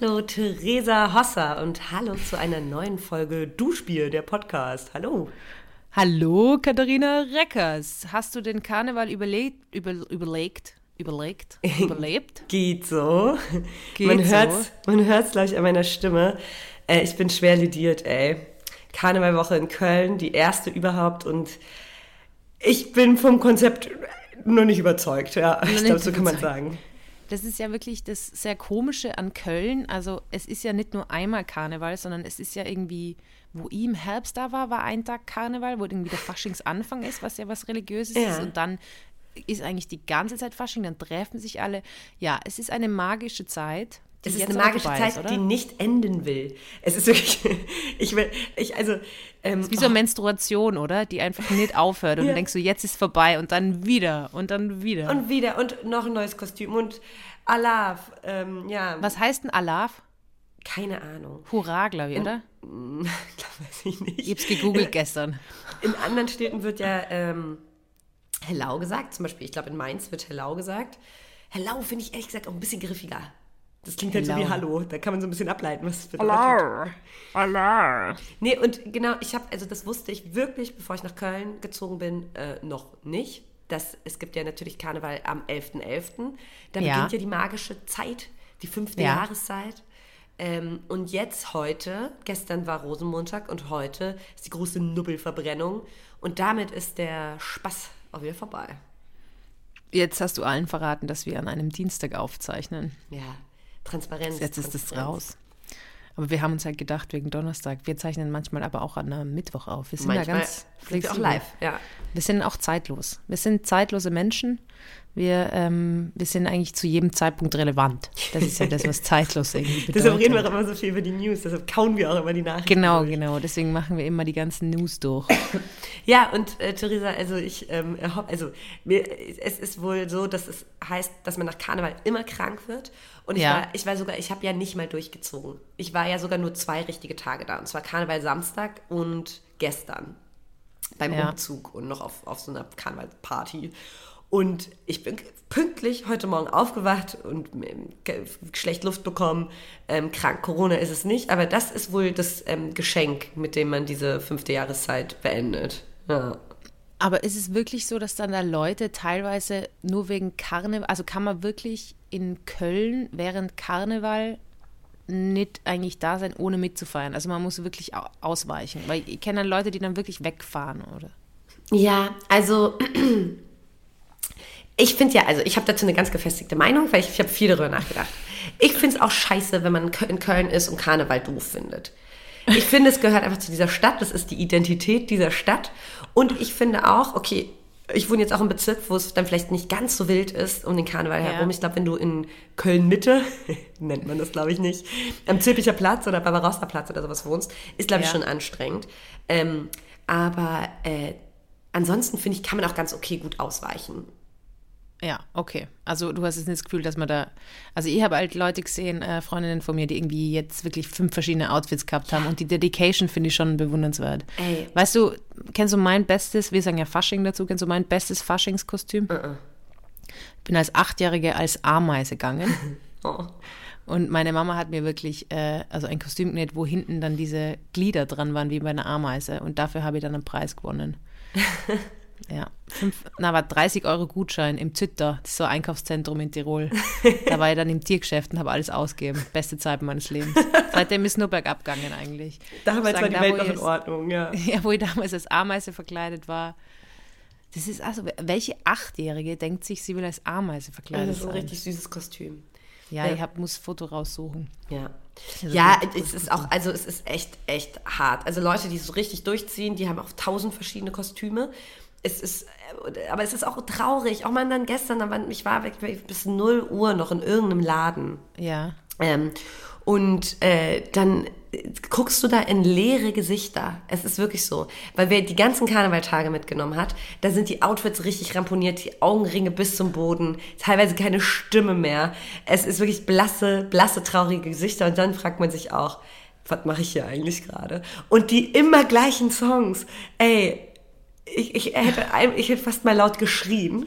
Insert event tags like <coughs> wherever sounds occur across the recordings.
Hallo Theresa Hosser und hallo zu einer neuen Folge Duschbier, der Podcast. Hallo. Hallo Katharina Reckers. Hast du den Karneval überlegt, über, überlegt, überlegt, <laughs> überlebt? Geht so. Geht man hört's, so. Man hört es, glaube ich, an meiner Stimme. Äh, ich bin schwer lidiert, ey. Karnevalwoche in Köln, die erste überhaupt und ich bin vom Konzept nur nicht überzeugt, ja. ich glaube, so kann man sagen. Das ist ja wirklich das sehr Komische an Köln. Also es ist ja nicht nur einmal Karneval, sondern es ist ja irgendwie, wo ich im Herbst da war, war ein Tag Karneval, wo irgendwie der Faschingsanfang ist, was ja was Religiöses ja. ist. Und dann ist eigentlich die ganze Zeit Fasching, dann treffen sich alle. Ja, es ist eine magische Zeit. Es ist eine magische Zeit, ist, die nicht enden will. Es ist wirklich, <laughs> ich will, ich, also. Ähm, ist wie so eine oh. Menstruation, oder? Die einfach nicht aufhört. Und ja. du denkst so, jetzt ist vorbei und dann wieder und dann wieder. Und wieder und noch ein neues Kostüm und Alaf, ähm, ja. Was heißt denn Alaf? Keine Ahnung. Hurra, glaube ich, oder? <laughs> glaube, weiß ich nicht. Ich hab's gegoogelt gestern. In anderen Städten wird ja ähm, Hellau gesagt. Zum Beispiel, ich glaube, in Mainz wird Hellau gesagt. Hellau finde ich ehrlich gesagt auch ein bisschen griffiger. Das klingt halt so wie Hallo. Da kann man so ein bisschen ableiten, was es bedeutet. Hallo. Hallo. Nee, und genau, ich habe, also das wusste ich wirklich, bevor ich nach Köln gezogen bin, äh, noch nicht. Das, es gibt ja natürlich Karneval am 11.11. .11. Da ja. beginnt ja die magische Zeit, die fünfte ja. Jahreszeit. Ähm, und jetzt heute, gestern war Rosenmontag und heute ist die große Nubbelverbrennung. Und damit ist der Spaß auch wieder vorbei. Jetzt hast du allen verraten, dass wir an einem Dienstag aufzeichnen. Ja, Transparenz. Jetzt ist es raus. Aber wir haben uns halt gedacht, wegen Donnerstag, wir zeichnen manchmal aber auch an einem Mittwoch auf. Wir sind manchmal da ganz flexibel. auch live, ja. Wir sind auch zeitlos. Wir sind zeitlose Menschen. Wir, ähm, wir sind eigentlich zu jedem Zeitpunkt relevant. Das ist ja das, was zeitlos irgendwie bedeutet. <laughs> deshalb reden wir auch immer so viel über die News, deshalb kauen wir auch immer die Nachrichten. Genau, durch. genau. Deswegen machen wir immer die ganzen News durch. <coughs> ja, und äh, Theresa, also ich, ähm, also mir, es ist wohl so, dass es heißt, dass man nach Karneval immer krank wird. Und ich, ja. war, ich war sogar, ich habe ja nicht mal durchgezogen. Ich war ja sogar nur zwei richtige Tage da. Und zwar Karneval Samstag und gestern. Beim ja. Umzug und noch auf, auf so einer Karnevalparty. Und ich bin pünktlich heute Morgen aufgewacht und schlecht Luft bekommen. Ähm, krank, Corona ist es nicht, aber das ist wohl das ähm, Geschenk, mit dem man diese fünfte Jahreszeit beendet. Ja. Aber ist es wirklich so, dass dann da Leute teilweise nur wegen Karneval, also kann man wirklich in Köln während Karneval nicht eigentlich da sein, ohne mitzufeiern? Also man muss wirklich ausweichen, weil ich kenne dann Leute, die dann wirklich wegfahren, oder? Ja, also <clears throat> ich finde ja, also ich habe dazu eine ganz gefestigte Meinung, weil ich, ich habe viel darüber nachgedacht. Ich finde es auch scheiße, wenn man in Köln ist und Karneval doof findet. Ich finde, es gehört einfach zu dieser Stadt, das ist die Identität dieser Stadt. Und ich finde auch, okay, ich wohne jetzt auch im Bezirk, wo es dann vielleicht nicht ganz so wild ist um den Karneval ja. herum. Ich glaube, wenn du in Köln-Mitte, <laughs> nennt man das glaube ich nicht, am Zülpicher Platz oder Barbarossa Platz oder sowas wohnst, ist glaube ich ja. schon anstrengend. Ähm, aber äh, ansonsten finde ich, kann man auch ganz okay gut ausweichen. Ja, okay. Also du hast jetzt nicht das Gefühl, dass man da. Also ich habe halt Leute gesehen, äh, Freundinnen von mir, die irgendwie jetzt wirklich fünf verschiedene Outfits gehabt haben und die Dedication finde ich schon bewundernswert. Ey. Weißt du, kennst du mein bestes, wir sagen ja Fasching dazu, kennst du mein bestes Faschingskostüm? Uh -uh. Ich bin als Achtjährige als Ameise gegangen. <laughs> oh. Und meine Mama hat mir wirklich äh, also ein Kostüm genäht, wo hinten dann diese Glieder dran waren, wie bei einer Ameise. Und dafür habe ich dann einen Preis gewonnen. <laughs> Ja, fünf, na, war 30 Euro Gutschein im Zütter, das ist so ein Einkaufszentrum in Tirol. Da war ich dann im Tiergeschäft und habe alles ausgegeben. Beste Zeit meines Lebens. Seitdem ist nur bergab gegangen eigentlich. Damals sagen, war die Welt noch in Ordnung, ja. <laughs> Ja, wo ich damals als Ameise verkleidet war. Das ist also, welche Achtjährige denkt sich, sie will als Ameise verkleidet sein? Das ist ein richtig süßes Kostüm. Ja, ja. ich hab, muss Foto raussuchen. Ja. Also ja, es ist auch, also es ist echt, echt hart. Also Leute, die es so richtig durchziehen, die haben auch tausend verschiedene Kostüme es ist, äh, aber es ist auch traurig. Auch mal dann gestern, aber ich war weg bis 0 Uhr noch in irgendeinem Laden. Ja. Ähm, und äh, dann guckst du da in leere Gesichter. Es ist wirklich so. Weil wer die ganzen Karnevaltage mitgenommen hat, da sind die Outfits richtig ramponiert, die Augenringe bis zum Boden, teilweise keine Stimme mehr. Es ist wirklich blasse, blasse, traurige Gesichter. Und dann fragt man sich auch, was mache ich hier eigentlich gerade? Und die immer gleichen Songs. Ey, ich, ich, hätte, ich hätte fast mal laut geschrien.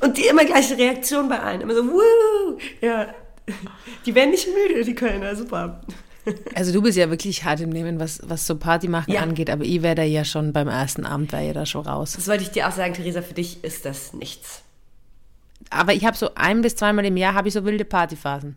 Und die immer gleiche Reaktion bei allen. Immer so, wuh! Ja, Die werden nicht müde, die Kölner, super. Also du bist ja wirklich hart im Nehmen, was, was so Party machen ja. angeht, aber ich wäre da ja schon beim ersten Abend, wäre ja da schon raus. Das wollte ich dir auch sagen, Theresa, für dich ist das nichts. Aber ich habe so ein bis zweimal im Jahr habe ich so wilde Partyphasen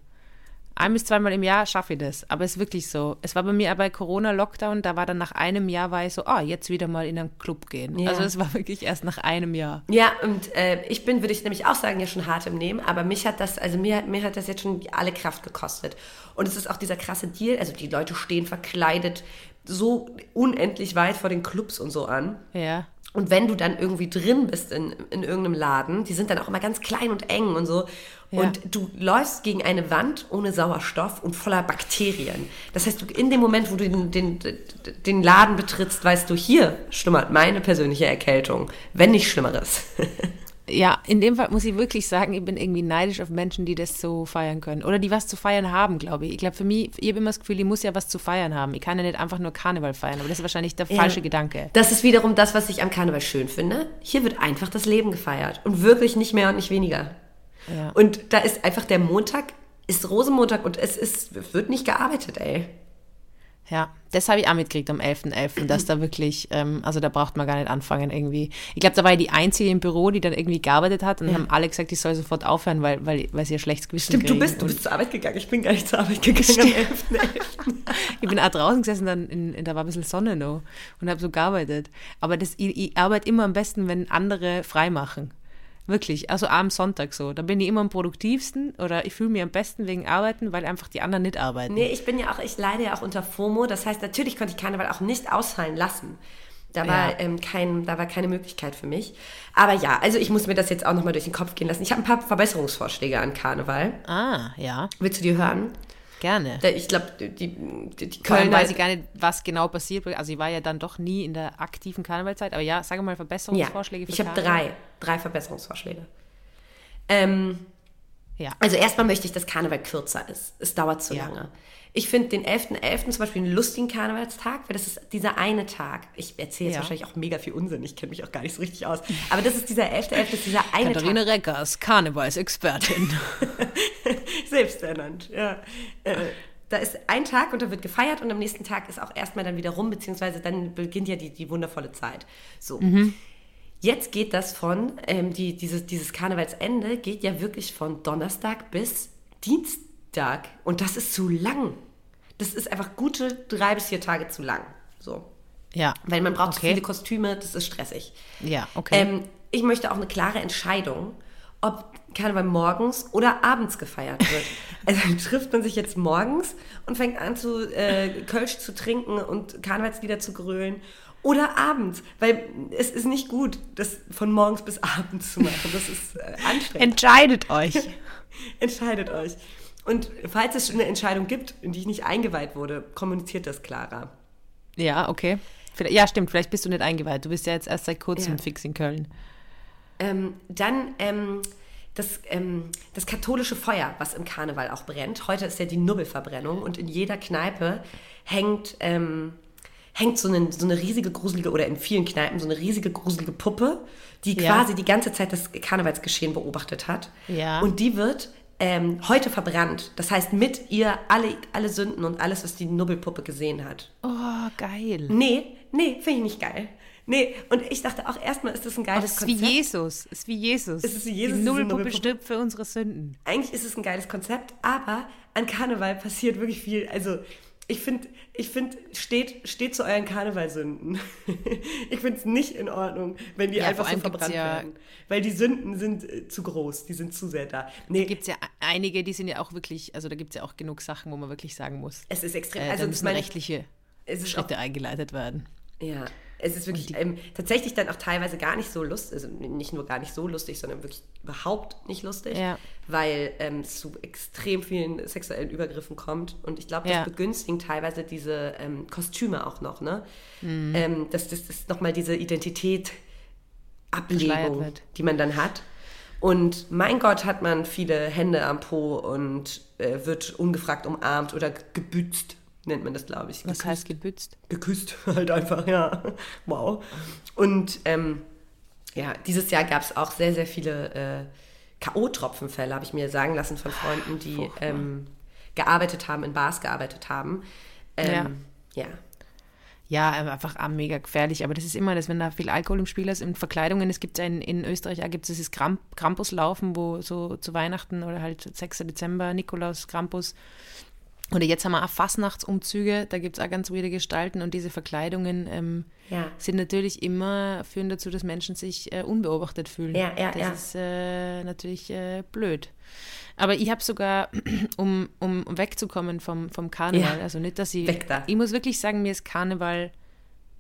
ein bis zweimal im Jahr schaffe ich das. Aber es ist wirklich so. Es war bei mir bei Corona-Lockdown, da war dann nach einem Jahr, war ich so, ah, oh, jetzt wieder mal in einen Club gehen. Ja. Also es war wirklich erst nach einem Jahr. Ja, und äh, ich bin, würde ich nämlich auch sagen, ja schon hart im Nehmen, aber mich hat das, also mir, mir hat das jetzt schon alle Kraft gekostet. Und es ist auch dieser krasse Deal, also die Leute stehen verkleidet so unendlich weit vor den Clubs und so an. Ja. Und wenn du dann irgendwie drin bist in, in irgendeinem Laden, die sind dann auch immer ganz klein und eng und so. Ja. Und du läufst gegen eine Wand ohne Sauerstoff und voller Bakterien. Das heißt, in dem Moment, wo du den, den, den Laden betrittst, weißt du, hier schlummert meine persönliche Erkältung, wenn nicht Schlimmeres. <laughs> ja, in dem Fall muss ich wirklich sagen, ich bin irgendwie neidisch auf Menschen, die das so feiern können. Oder die was zu feiern haben, glaube ich. Ich glaube, für mich, ich habe immer das Gefühl, ich muss ja was zu feiern haben. Ich kann ja nicht einfach nur Karneval feiern, aber das ist wahrscheinlich der ja, falsche Gedanke. Das ist wiederum das, was ich am Karneval schön finde. Hier wird einfach das Leben gefeiert. Und wirklich nicht mehr und nicht weniger. Ja. Und da ist einfach der Montag, ist Rosenmontag und es ist, wird nicht gearbeitet, ey. Ja, das habe ich auch mitgekriegt am 11.11., .11., dass da <clears throat> wirklich, ähm, also da braucht man gar nicht anfangen irgendwie. Ich glaube, da war ich die Einzige im Büro, die dann irgendwie gearbeitet hat und ja. haben alle gesagt, ich soll sofort aufhören, weil, weil, weil sie ja schlechtes Gewissen Stimmt, kriegen. du bist, du bist zur Arbeit gegangen, ich bin gar nicht zur Arbeit gegangen Stimmt. am <laughs> 11.11. ich bin auch draußen gesessen, dann in, in, da war ein bisschen Sonne noch und habe so gearbeitet. Aber das, ich, ich arbeite immer am besten, wenn andere frei machen. Wirklich, also am Sonntag so. Da bin ich immer am produktivsten oder ich fühle mich am besten wegen Arbeiten, weil einfach die anderen nicht arbeiten. Nee, ich bin ja auch, ich leide ja auch unter FOMO. Das heißt, natürlich konnte ich Karneval auch nicht ausfallen lassen. Da war, ja. ähm, kein, da war keine Möglichkeit für mich. Aber ja, also ich muss mir das jetzt auch nochmal durch den Kopf gehen lassen. Ich habe ein paar Verbesserungsvorschläge an Karneval. Ah, ja. Willst du die hören? Gerne. Ich glaube, die, die, die Kölner... weiß ich gar nicht, was genau passiert. Also ich war ja dann doch nie in der aktiven Karnevalzeit. Aber ja, sage mal Verbesserungsvorschläge ja, Ich habe drei, drei Verbesserungsvorschläge. Ähm, ja. Also erstmal möchte ich, dass Karneval kürzer ist. Es dauert zu ja. lange. Ich finde den 11.11. .11. zum Beispiel einen lustigen Karnevalstag, weil das ist dieser eine Tag. Ich erzähle jetzt ja. wahrscheinlich auch mega viel Unsinn, ich kenne mich auch gar nicht so richtig aus. Aber das ist dieser 11.11., .11., ist dieser eine Katharina Tag. Reckers, Karnevalsexpertin. <laughs> Selbsternannt, ja. Äh, da ist ein Tag und da wird gefeiert und am nächsten Tag ist auch erstmal dann wieder rum, beziehungsweise dann beginnt ja die, die wundervolle Zeit. So. Mhm. Jetzt geht das von, ähm, die, dieses, dieses Karnevalsende geht ja wirklich von Donnerstag bis Dienstag. Und das ist zu lang das ist einfach gute drei bis vier Tage zu lang. So. Ja. Weil man braucht okay. viele Kostüme, das ist stressig. Ja, okay. Ähm, ich möchte auch eine klare Entscheidung, ob Karneval morgens oder abends gefeiert wird. <laughs> also trifft man sich jetzt morgens und fängt an zu äh, Kölsch zu trinken und Karnevalslieder zu grölen oder abends, weil es ist nicht gut, das von morgens bis abends zu machen. Das ist äh, anstrengend. Entscheidet euch. <laughs> Entscheidet euch. Und falls es eine Entscheidung gibt, in die ich nicht eingeweiht wurde, kommuniziert das klarer. Ja, okay. Ja, stimmt, vielleicht bist du nicht eingeweiht. Du bist ja jetzt erst seit kurzem ja. fix in Köln. Ähm, dann ähm, das, ähm, das katholische Feuer, was im Karneval auch brennt. Heute ist ja die Nubbelverbrennung und in jeder Kneipe hängt, ähm, hängt so eine, so eine riesige, gruselige, oder in vielen Kneipen so eine riesige, gruselige Puppe, die ja. quasi die ganze Zeit das Karnevalsgeschehen beobachtet hat. Ja. Und die wird ähm, heute verbrannt. Das heißt, mit ihr alle, alle Sünden und alles, was die Nubbelpuppe gesehen hat. Oh, geil. Nee, nee, finde ich nicht geil. Nee, und ich dachte auch erstmal, ist das ein geiles Konzept. Es ist wie Jesus. Es ist wie Jesus. Es ist wie Jesus. Die Nubbelpuppe stirbt für unsere Sünden. Eigentlich ist es ein geiles Konzept, aber an Karneval passiert wirklich viel. Also ich finde, ich find, steht, steht zu euren Karnevalsünden. <laughs> ich finde es nicht in Ordnung, wenn die ja, einfach so verbrannt ja, werden. Weil die Sünden sind äh, zu groß, die sind zu sehr da. Nee. Da gibt es ja einige, die sind ja auch wirklich, also da gibt es ja auch genug Sachen, wo man wirklich sagen muss. Es ist extrem. Äh, also da müssen meine, rechtliche Schritte auch, eingeleitet werden. Ja, es ist wirklich ähm, tatsächlich dann auch teilweise gar nicht so lustig, also nicht nur gar nicht so lustig, sondern wirklich überhaupt nicht lustig, ja. weil ähm, es zu extrem vielen sexuellen Übergriffen kommt. Und ich glaube, das ja. begünstigt teilweise diese ähm, Kostüme auch noch, ne? Mhm. Ähm, dass das, das nochmal diese Identität Ablegung, die man dann hat. Und mein Gott, hat man viele Hände am Po und äh, wird ungefragt umarmt oder gebützt nennt man das, glaube ich. Was heißt gebützt? Geküsst, <laughs> halt einfach, ja. Wow. Und ähm, ja, dieses Jahr gab es auch sehr, sehr viele äh, K.O.-Tropfenfälle, habe ich mir sagen lassen von Freunden, die ähm, gearbeitet haben, in Bars gearbeitet haben. Ähm, ja. ja. Ja, einfach mega gefährlich. Aber das ist immer das, wenn da viel Alkohol im Spiel ist. In Verkleidungen, es gibt in, in Österreich gibt es dieses Kramp Krampuslaufen, wo so zu Weihnachten oder halt 6. Dezember, Nikolaus, Krampus. Oder jetzt haben wir auch Fastnachtsumzüge, da gibt es auch ganz weirde Gestalten und diese Verkleidungen ähm, ja. sind natürlich immer, führen dazu, dass Menschen sich äh, unbeobachtet fühlen. Ja, ja, das ja. ist äh, natürlich äh, blöd. Aber ich habe sogar, <clears throat> um, um wegzukommen vom, vom Karneval, ja. also nicht, dass ich. Weg da. Ich muss wirklich sagen, mir ist Karneval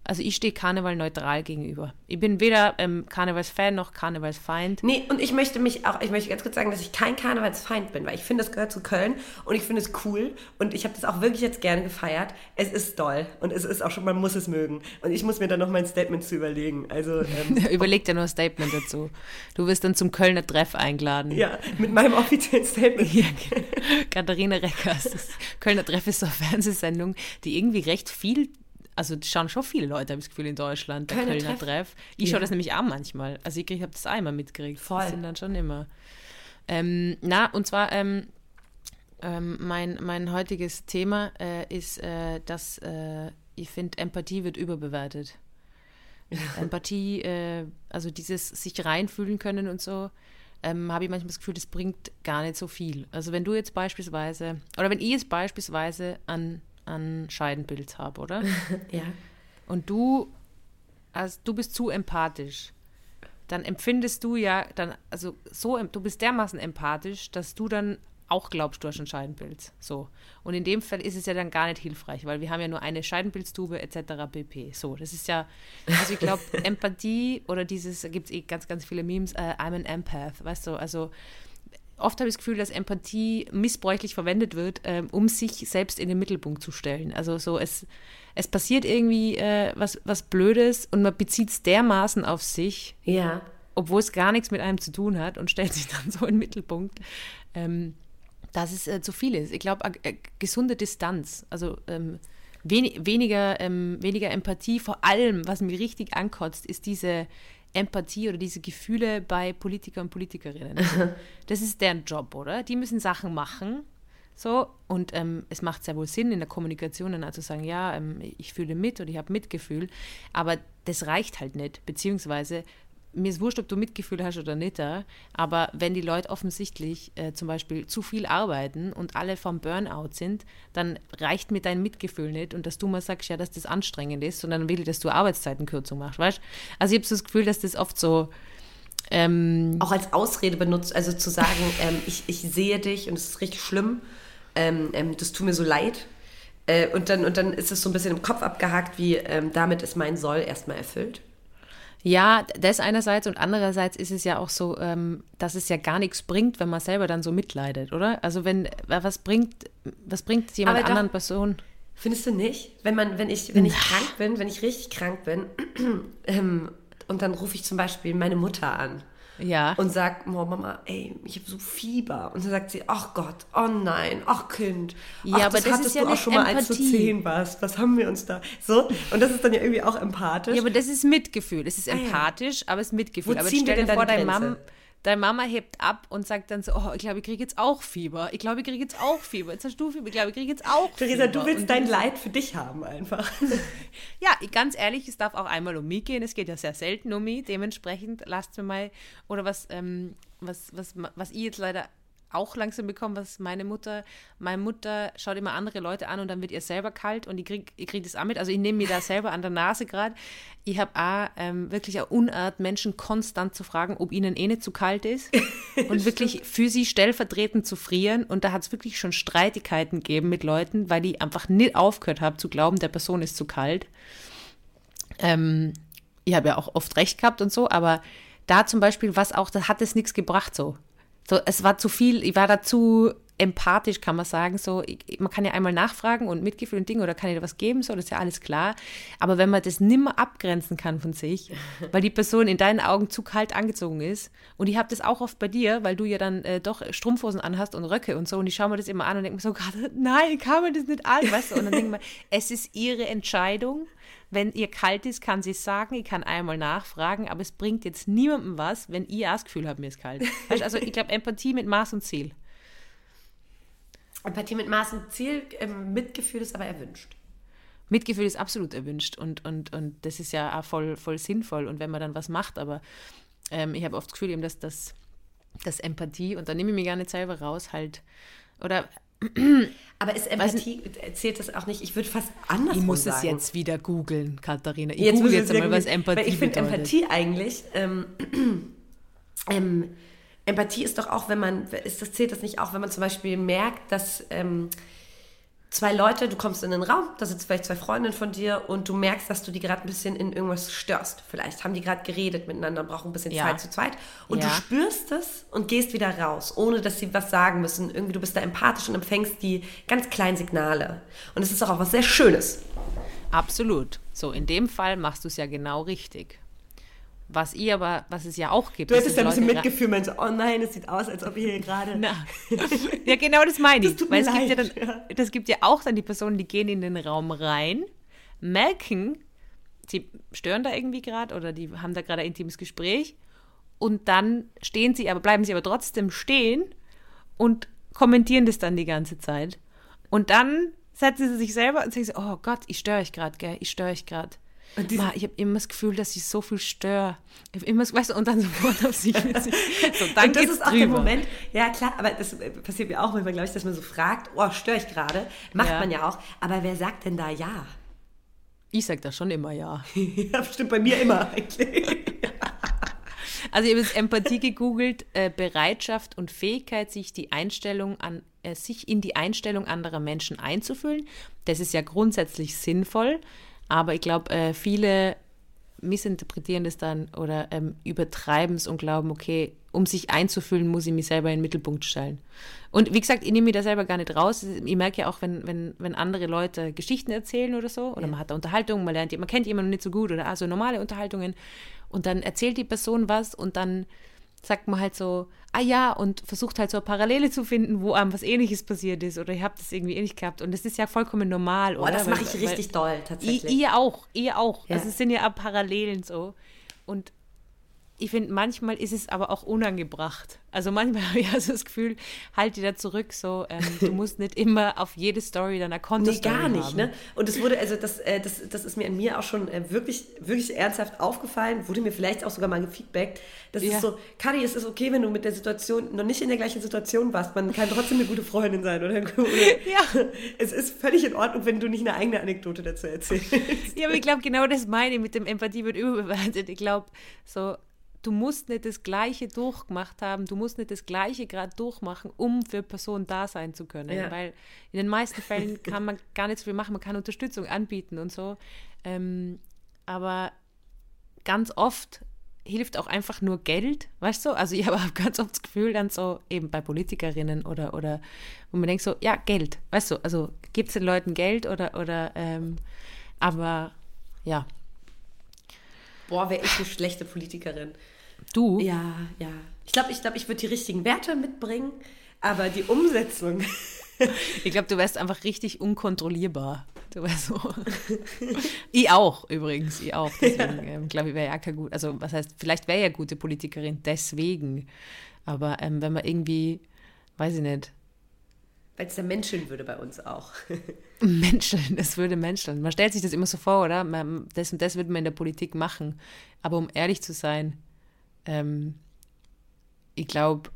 also ich stehe Karneval neutral gegenüber. Ich bin weder ähm, Karnevalsfan noch Karnevalsfeind. Nee, und ich möchte mich auch, ich möchte ganz kurz sagen, dass ich kein Karnevalsfeind bin, weil ich finde, das gehört zu Köln und ich finde es cool und ich habe das auch wirklich jetzt gerne gefeiert. Es ist doll und es ist auch schon, man muss es mögen. Und ich muss mir dann noch mein Statement zu überlegen. Also ähm, <laughs> Überleg dir nur ein Statement dazu. Du wirst dann zum Kölner Treff eingeladen. Ja, mit meinem offiziellen Statement. Ja, Katharina Reckers. Das Kölner Treff ist so eine Fernsehsendung, die irgendwie recht viel also schauen schon viele Leute, habe ich das Gefühl, in Deutschland, der Keine Kölner Treff. Treff. Ich ja. schaue das nämlich auch manchmal. Also ich, ich habe das einmal mitgekriegt. Voll. Das sind dann schon immer. Ähm, na, und zwar ähm, ähm, mein, mein heutiges Thema äh, ist, äh, dass äh, ich finde, Empathie wird überbewertet. <laughs> Empathie, äh, also dieses sich reinfühlen können und so, ähm, habe ich manchmal das Gefühl, das bringt gar nicht so viel. Also wenn du jetzt beispielsweise, oder wenn ich jetzt beispielsweise an an Scheidenpilz habe, oder? <laughs> ja. Und du, also du bist zu empathisch. Dann empfindest du ja, dann, also so, du bist dermaßen empathisch, dass du dann auch glaubst, du hast einen Scheidenpilz. So. Und in dem Fall ist es ja dann gar nicht hilfreich, weil wir haben ja nur eine Scheidenpilztube etc. pp. So, das ist ja, also ich glaube, <laughs> Empathie oder dieses, da gibt es eh ganz, ganz viele Memes, uh, I'm an Empath, weißt du, also oft habe ich das Gefühl, dass Empathie missbräuchlich verwendet wird, ähm, um sich selbst in den Mittelpunkt zu stellen. Also so, es, es passiert irgendwie äh, was, was Blödes und man bezieht es dermaßen auf sich, ja. obwohl es gar nichts mit einem zu tun hat und stellt <laughs> sich dann so in den Mittelpunkt, ähm, dass es äh, zu viel ist. Ich glaube, äh, gesunde Distanz, also ähm, wen weniger, ähm, weniger Empathie, vor allem, was mir richtig ankotzt, ist diese Empathie oder diese Gefühle bei Politiker und Politikerinnen. Also, <laughs> das ist deren Job, oder? Die müssen Sachen machen. So, und ähm, es macht sehr wohl Sinn in der Kommunikation dann zu sagen, ja, ähm, ich fühle mit oder ich habe Mitgefühl, aber das reicht halt nicht, beziehungsweise mir ist wurscht, ob du Mitgefühl hast oder nicht, aber wenn die Leute offensichtlich äh, zum Beispiel zu viel arbeiten und alle vom Burnout sind, dann reicht mir dein Mitgefühl nicht und dass du mal sagst, ja, dass das anstrengend ist, sondern will ich, dass du Arbeitszeitenkürzung machst, weißt Also ich habe so das Gefühl, dass das oft so ähm, auch als Ausrede benutzt, also zu sagen, <laughs> ähm, ich, ich sehe dich und es ist richtig schlimm, ähm, ähm, das tut mir so leid. Äh, und, dann, und dann ist es so ein bisschen im Kopf abgehakt, wie ähm, damit ist mein Soll erstmal erfüllt. Ja, das einerseits und andererseits ist es ja auch so, ähm, dass es ja gar nichts bringt, wenn man selber dann so mitleidet, oder? Also wenn, was bringt, was bringt jemand doch, anderen Person? Findest du nicht? Wenn man, wenn ich, wenn ich krank bin, wenn ich richtig krank bin, <clears throat> ähm, und dann rufe ich zum Beispiel meine Mutter an ja. und sagt, oh Mama, ey, ich habe so Fieber. Und dann sagt sie, ach Gott, oh nein, ach Kind, ach, ja, aber das, das hattest ja du auch schon Empathie. mal, als du zehn warst. Was haben wir uns da? So, und das ist dann ja irgendwie auch empathisch. Ja, aber das ist Mitgefühl. Es ist empathisch, ah, ja. aber es ist Mitgefühl. Wo aber stell dir vor, deine Mama Deine Mama hebt ab und sagt dann so, oh, ich glaube, ich kriege jetzt auch Fieber. Ich glaube, ich kriege jetzt auch Fieber. Jetzt hast du Fieber. Ich glaube, ich kriege jetzt auch Theresa, Fieber. du willst und dein Leid für dich haben einfach. <laughs> ja, ganz ehrlich, es darf auch einmal um mich gehen. Es geht ja sehr selten um mich. Dementsprechend lasst mir mal, oder was, ähm, was, was, was ich jetzt leider auch langsam bekommen, was meine Mutter, meine Mutter schaut immer andere Leute an und dann wird ihr selber kalt und ich kriege ich krieg das auch mit. Also ich nehme mir da selber an der Nase gerade. Ich habe auch ähm, wirklich eine Unart, Menschen konstant zu fragen, ob ihnen eh nicht zu kalt ist <laughs> und wirklich für sie stellvertretend zu frieren. Und da hat es wirklich schon Streitigkeiten gegeben mit Leuten, weil ich einfach nicht aufgehört habe zu glauben, der Person ist zu kalt. Ähm, ich habe ja auch oft recht gehabt und so, aber da zum Beispiel, was auch, da hat es nichts gebracht so. So, es war zu viel, ich war dazu, empathisch kann man sagen, so, man kann ja einmal nachfragen und Mitgefühl und Dinge oder kann ich dir was geben, so, das ist ja alles klar. Aber wenn man das nimmer abgrenzen kann von sich, <laughs> weil die Person in deinen Augen zu kalt angezogen ist, und ich habe das auch oft bei dir, weil du ja dann äh, doch Strumpfhosen anhast und Röcke und so, und ich schaue mir das immer an und denke mir so, <laughs> nein, kann man das nicht an, weißt du? Und dann denke ich mir, es ist ihre Entscheidung. Wenn ihr kalt ist, kann sie es sagen, ich kann einmal nachfragen, aber es bringt jetzt niemandem was, wenn ihr das Gefühl habt, mir ist kalt. Weißt, also ich glaube, Empathie mit Maß und Ziel. Empathie mit Maß und Ziel, ähm, Mitgefühl ist aber erwünscht. Mitgefühl ist absolut erwünscht und, und, und das ist ja auch voll, voll sinnvoll und wenn man dann was macht, aber ähm, ich habe oft das Gefühl, eben, dass das dass Empathie, und da nehme ich mich gar nicht selber raus, halt, oder aber ist Empathie, zählt das auch nicht? Ich würde fast anders sagen. Ich muss es jetzt wieder googeln, Katharina. Ich jetzt google jetzt einmal, was Empathie weil Ich finde Empathie eigentlich, ähm, <clears throat> ähm, Empathie ist doch auch, wenn man, ist das zählt das nicht auch, wenn man zum Beispiel merkt, dass ähm, zwei Leute, du kommst in den Raum, da sitzen vielleicht zwei Freundinnen von dir und du merkst, dass du die gerade ein bisschen in irgendwas störst. Vielleicht haben die gerade geredet miteinander, brauchen ein bisschen ja. Zeit zu zweit und ja. du spürst es und gehst wieder raus, ohne dass sie was sagen müssen. Irgendwie du bist da empathisch und empfängst die ganz kleinen Signale. Und es ist auch was sehr Schönes. Absolut. So, in dem Fall machst du es ja genau richtig. Was ihr aber, was es ja auch gibt. Du hättest ja ein bisschen Mitgefühl, meinst, oh nein, es sieht aus, als ob ihr hier gerade. <laughs> ja, genau das meine ich. Das Weil es leid. gibt ja dann, das gibt ja auch dann die Personen, die gehen in den Raum rein, merken, sie stören da irgendwie gerade oder die haben da gerade ein intimes Gespräch und dann stehen sie, aber bleiben sie aber trotzdem stehen und kommentieren das dann die ganze Zeit. Und dann setzen sie sich selber und sagen so, oh Gott, ich störe euch gerade, gell, ich störe euch gerade. Ma, ich habe immer das Gefühl, dass ich so viel störe. immer, weißt du, und dann sofort <laughs> auf sich. so, dann und das ist auch drüber. der Moment, ja klar, aber das passiert mir auch manchmal, glaube ich, dass man so fragt, oh, störe ich gerade? Macht ja. man ja auch. Aber wer sagt denn da ja? Ich sage da schon immer ja. <laughs> ja, stimmt bei mir immer eigentlich. <laughs> also ich habe jetzt Empathie gegoogelt, äh, Bereitschaft und Fähigkeit, sich die Einstellung an äh, sich in die Einstellung anderer Menschen einzufühlen. Das ist ja grundsätzlich sinnvoll. Aber ich glaube, äh, viele missinterpretieren das dann oder ähm, übertreiben es und glauben, okay, um sich einzufühlen, muss ich mich selber in den Mittelpunkt stellen. Und wie gesagt, ich nehme mich da selber gar nicht raus. Ich merke ja auch, wenn, wenn, wenn andere Leute Geschichten erzählen oder so, oder ja. man hat da Unterhaltungen, man lernt, man kennt jemanden nicht so gut oder also normale Unterhaltungen und dann erzählt die Person was und dann sagt man halt so, ah ja, und versucht halt so eine Parallele zu finden, wo einem was ähnliches passiert ist oder ihr habt das irgendwie ähnlich gehabt. Und das ist ja vollkommen normal, oh, oder? das mache ich weil, richtig doll, tatsächlich. Ihr auch, ihr auch. Ja. Also es sind ja Parallelen so. Und ich finde, manchmal ist es aber auch unangebracht. Also manchmal <laughs> habe ich also das Gefühl, halt dir da zurück, so, ähm, du musst nicht immer auf jede Story deiner Konto Nee, gar nicht, haben. ne? Und es wurde, also das, äh, das, das ist mir an mir auch schon äh, wirklich, wirklich ernsthaft aufgefallen, wurde mir vielleicht auch sogar mal gefeedbackt. Das ja. ist so, Kari, es ist okay, wenn du mit der Situation noch nicht in der gleichen Situation warst. Man kann trotzdem eine gute Freundin sein, oder? <laughs> oder ja. Es ist völlig in Ordnung, wenn du nicht eine eigene Anekdote dazu erzählst. Ja, aber ich glaube, genau das meine ich mit dem Empathie wird überbewertet. Ich glaube, so, du musst nicht das Gleiche durchgemacht haben, du musst nicht das Gleiche gerade durchmachen, um für Person da sein zu können. Ja. Weil in den meisten Fällen <laughs> kann man gar nicht so viel machen, man kann Unterstützung anbieten und so. Ähm, aber ganz oft hilft auch einfach nur Geld, weißt du? Also ich habe auch <laughs> ganz oft das Gefühl, dann so eben bei Politikerinnen oder, oder wo man denkt so, ja, Geld, weißt du, also gibt es den Leuten Geld oder, oder ähm, aber ja. Boah, wäre ich eine schlechte Politikerin. Du? Ja, ja. Ich glaube, ich, glaub, ich würde die richtigen Werte mitbringen, aber die Umsetzung. <laughs> ich glaube, du wärst einfach richtig unkontrollierbar. Du wärst so. <laughs> ich auch, übrigens. Ich auch. Deswegen ja. ähm, glaube ich, wäre ja kein gut. Also, was heißt, vielleicht wäre ja gute Politikerin deswegen. Aber ähm, wenn man irgendwie, weiß ich nicht. Weil es der Menschen würde bei uns auch. <laughs> Menschen, es würde Menschen. Man stellt sich das immer so vor, oder? Man, das und das würde man in der Politik machen. Aber um ehrlich zu sein, ähm, ich glaube,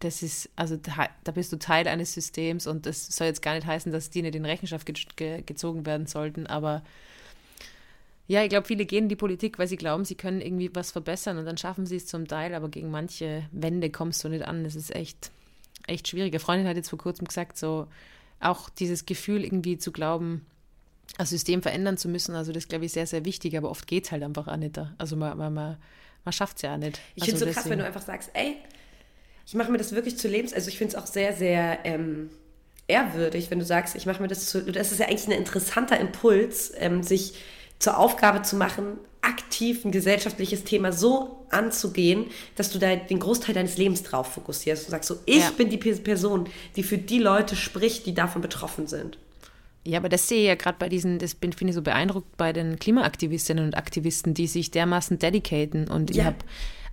das ist, also da, da, bist du Teil eines Systems und das soll jetzt gar nicht heißen, dass die nicht in Rechenschaft ge ge gezogen werden sollten, aber ja, ich glaube, viele gehen in die Politik, weil sie glauben, sie können irgendwie was verbessern und dann schaffen sie es zum Teil, aber gegen manche Wände kommst du nicht an. Das ist echt, echt schwierig. Eine Freundin hat jetzt vor kurzem gesagt, so auch dieses Gefühl irgendwie zu glauben, das System verändern zu müssen, also das glaube ich sehr, sehr wichtig, aber oft geht es halt einfach auch nicht. Also man, man, man man schafft es ja nicht. Ich also finde es so krass, wenn du einfach sagst, ey, ich mache mir das wirklich zu Lebens, also ich finde es auch sehr, sehr ähm, ehrwürdig, wenn du sagst, ich mache mir das zu, das ist ja eigentlich ein interessanter Impuls, ähm, sich zur Aufgabe zu machen, aktiv ein gesellschaftliches Thema so anzugehen, dass du da den Großteil deines Lebens drauf fokussierst und sagst so, ich ja. bin die Person, die für die Leute spricht, die davon betroffen sind. Ja, aber das sehe ich ja gerade bei diesen, das bin, finde ich so beeindruckt bei den Klimaaktivistinnen und Aktivisten, die sich dermaßen dedicaten. Und ja. ich habe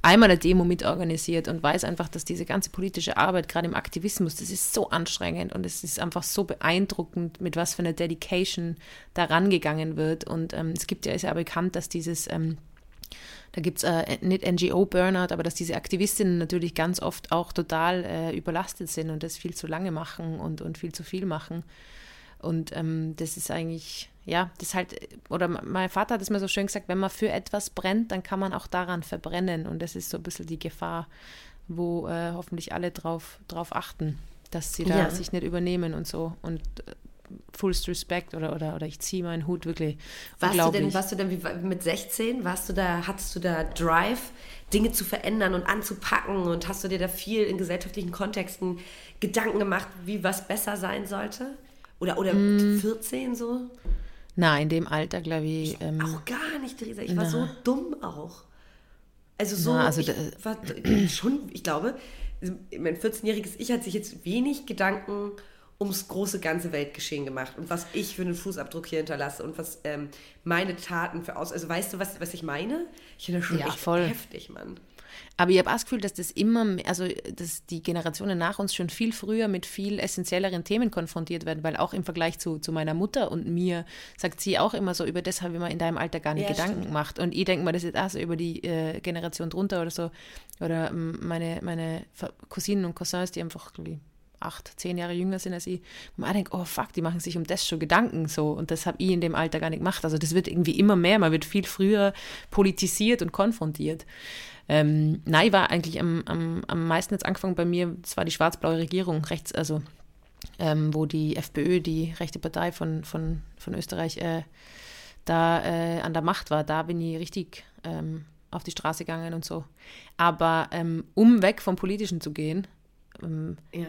einmal eine Demo mitorganisiert und weiß einfach, dass diese ganze politische Arbeit, gerade im Aktivismus, das ist so anstrengend und es ist einfach so beeindruckend, mit was für einer Dedication da rangegangen wird. Und ähm, es gibt ja, ist ja bekannt, dass dieses ähm, da gibt es äh, nicht NGO-Burnout, aber dass diese Aktivistinnen natürlich ganz oft auch total äh, überlastet sind und das viel zu lange machen und, und viel zu viel machen. Und ähm, das ist eigentlich, ja, das halt, oder mein Vater hat es mir so schön gesagt, wenn man für etwas brennt, dann kann man auch daran verbrennen. Und das ist so ein bisschen die Gefahr, wo äh, hoffentlich alle drauf, drauf achten, dass sie da ja. sich nicht übernehmen und so. Und äh, fullst Respect oder, oder, oder ich ziehe meinen Hut wirklich. Warst du denn, warst du denn wie, mit 16, warst du da, hattest du da Drive, Dinge zu verändern und anzupacken und hast du dir da viel in gesellschaftlichen Kontexten Gedanken gemacht, wie was besser sein sollte? Oder, oder mm. 14 so? Na, in dem Alter, glaube ich. Ähm, auch gar nicht, Theresa. Ich na. war so dumm auch. Also so, na, also ich war <clears throat> schon, ich glaube, mein 14-jähriges Ich hat sich jetzt wenig Gedanken ums große ganze Weltgeschehen gemacht und was ich für einen Fußabdruck hier hinterlasse und was ähm, meine Taten für aus. Also weißt du, was, was ich meine? Ich finde das schon ja, echt voll. heftig, Mann. Aber ich habe auch das Gefühl, dass das immer, also dass die Generationen nach uns schon viel früher mit viel essentielleren Themen konfrontiert werden, weil auch im Vergleich zu, zu meiner Mutter und mir sagt sie auch immer so, über das habe ich mir in deinem Alter gar nicht ja, Gedanken stimmt. gemacht. Und ich denke mal, das ist auch so über die äh, Generation drunter oder so. Oder ähm, meine, meine Cousinen und Cousins, die einfach acht, zehn Jahre jünger sind als ich, wo man denkt, oh fuck, die machen sich um das schon Gedanken so und das habe ich in dem Alter gar nicht gemacht. Also das wird irgendwie immer mehr, man wird viel früher politisiert und konfrontiert. Ähm, nein, war eigentlich am, am, am meisten jetzt angefangen bei mir, es war die schwarz-blaue Regierung, rechts, also ähm, wo die FPÖ, die rechte Partei von, von, von Österreich, äh, da äh, an der Macht war. Da bin ich richtig ähm, auf die Straße gegangen und so. Aber ähm, um weg vom Politischen zu gehen, ähm, ja.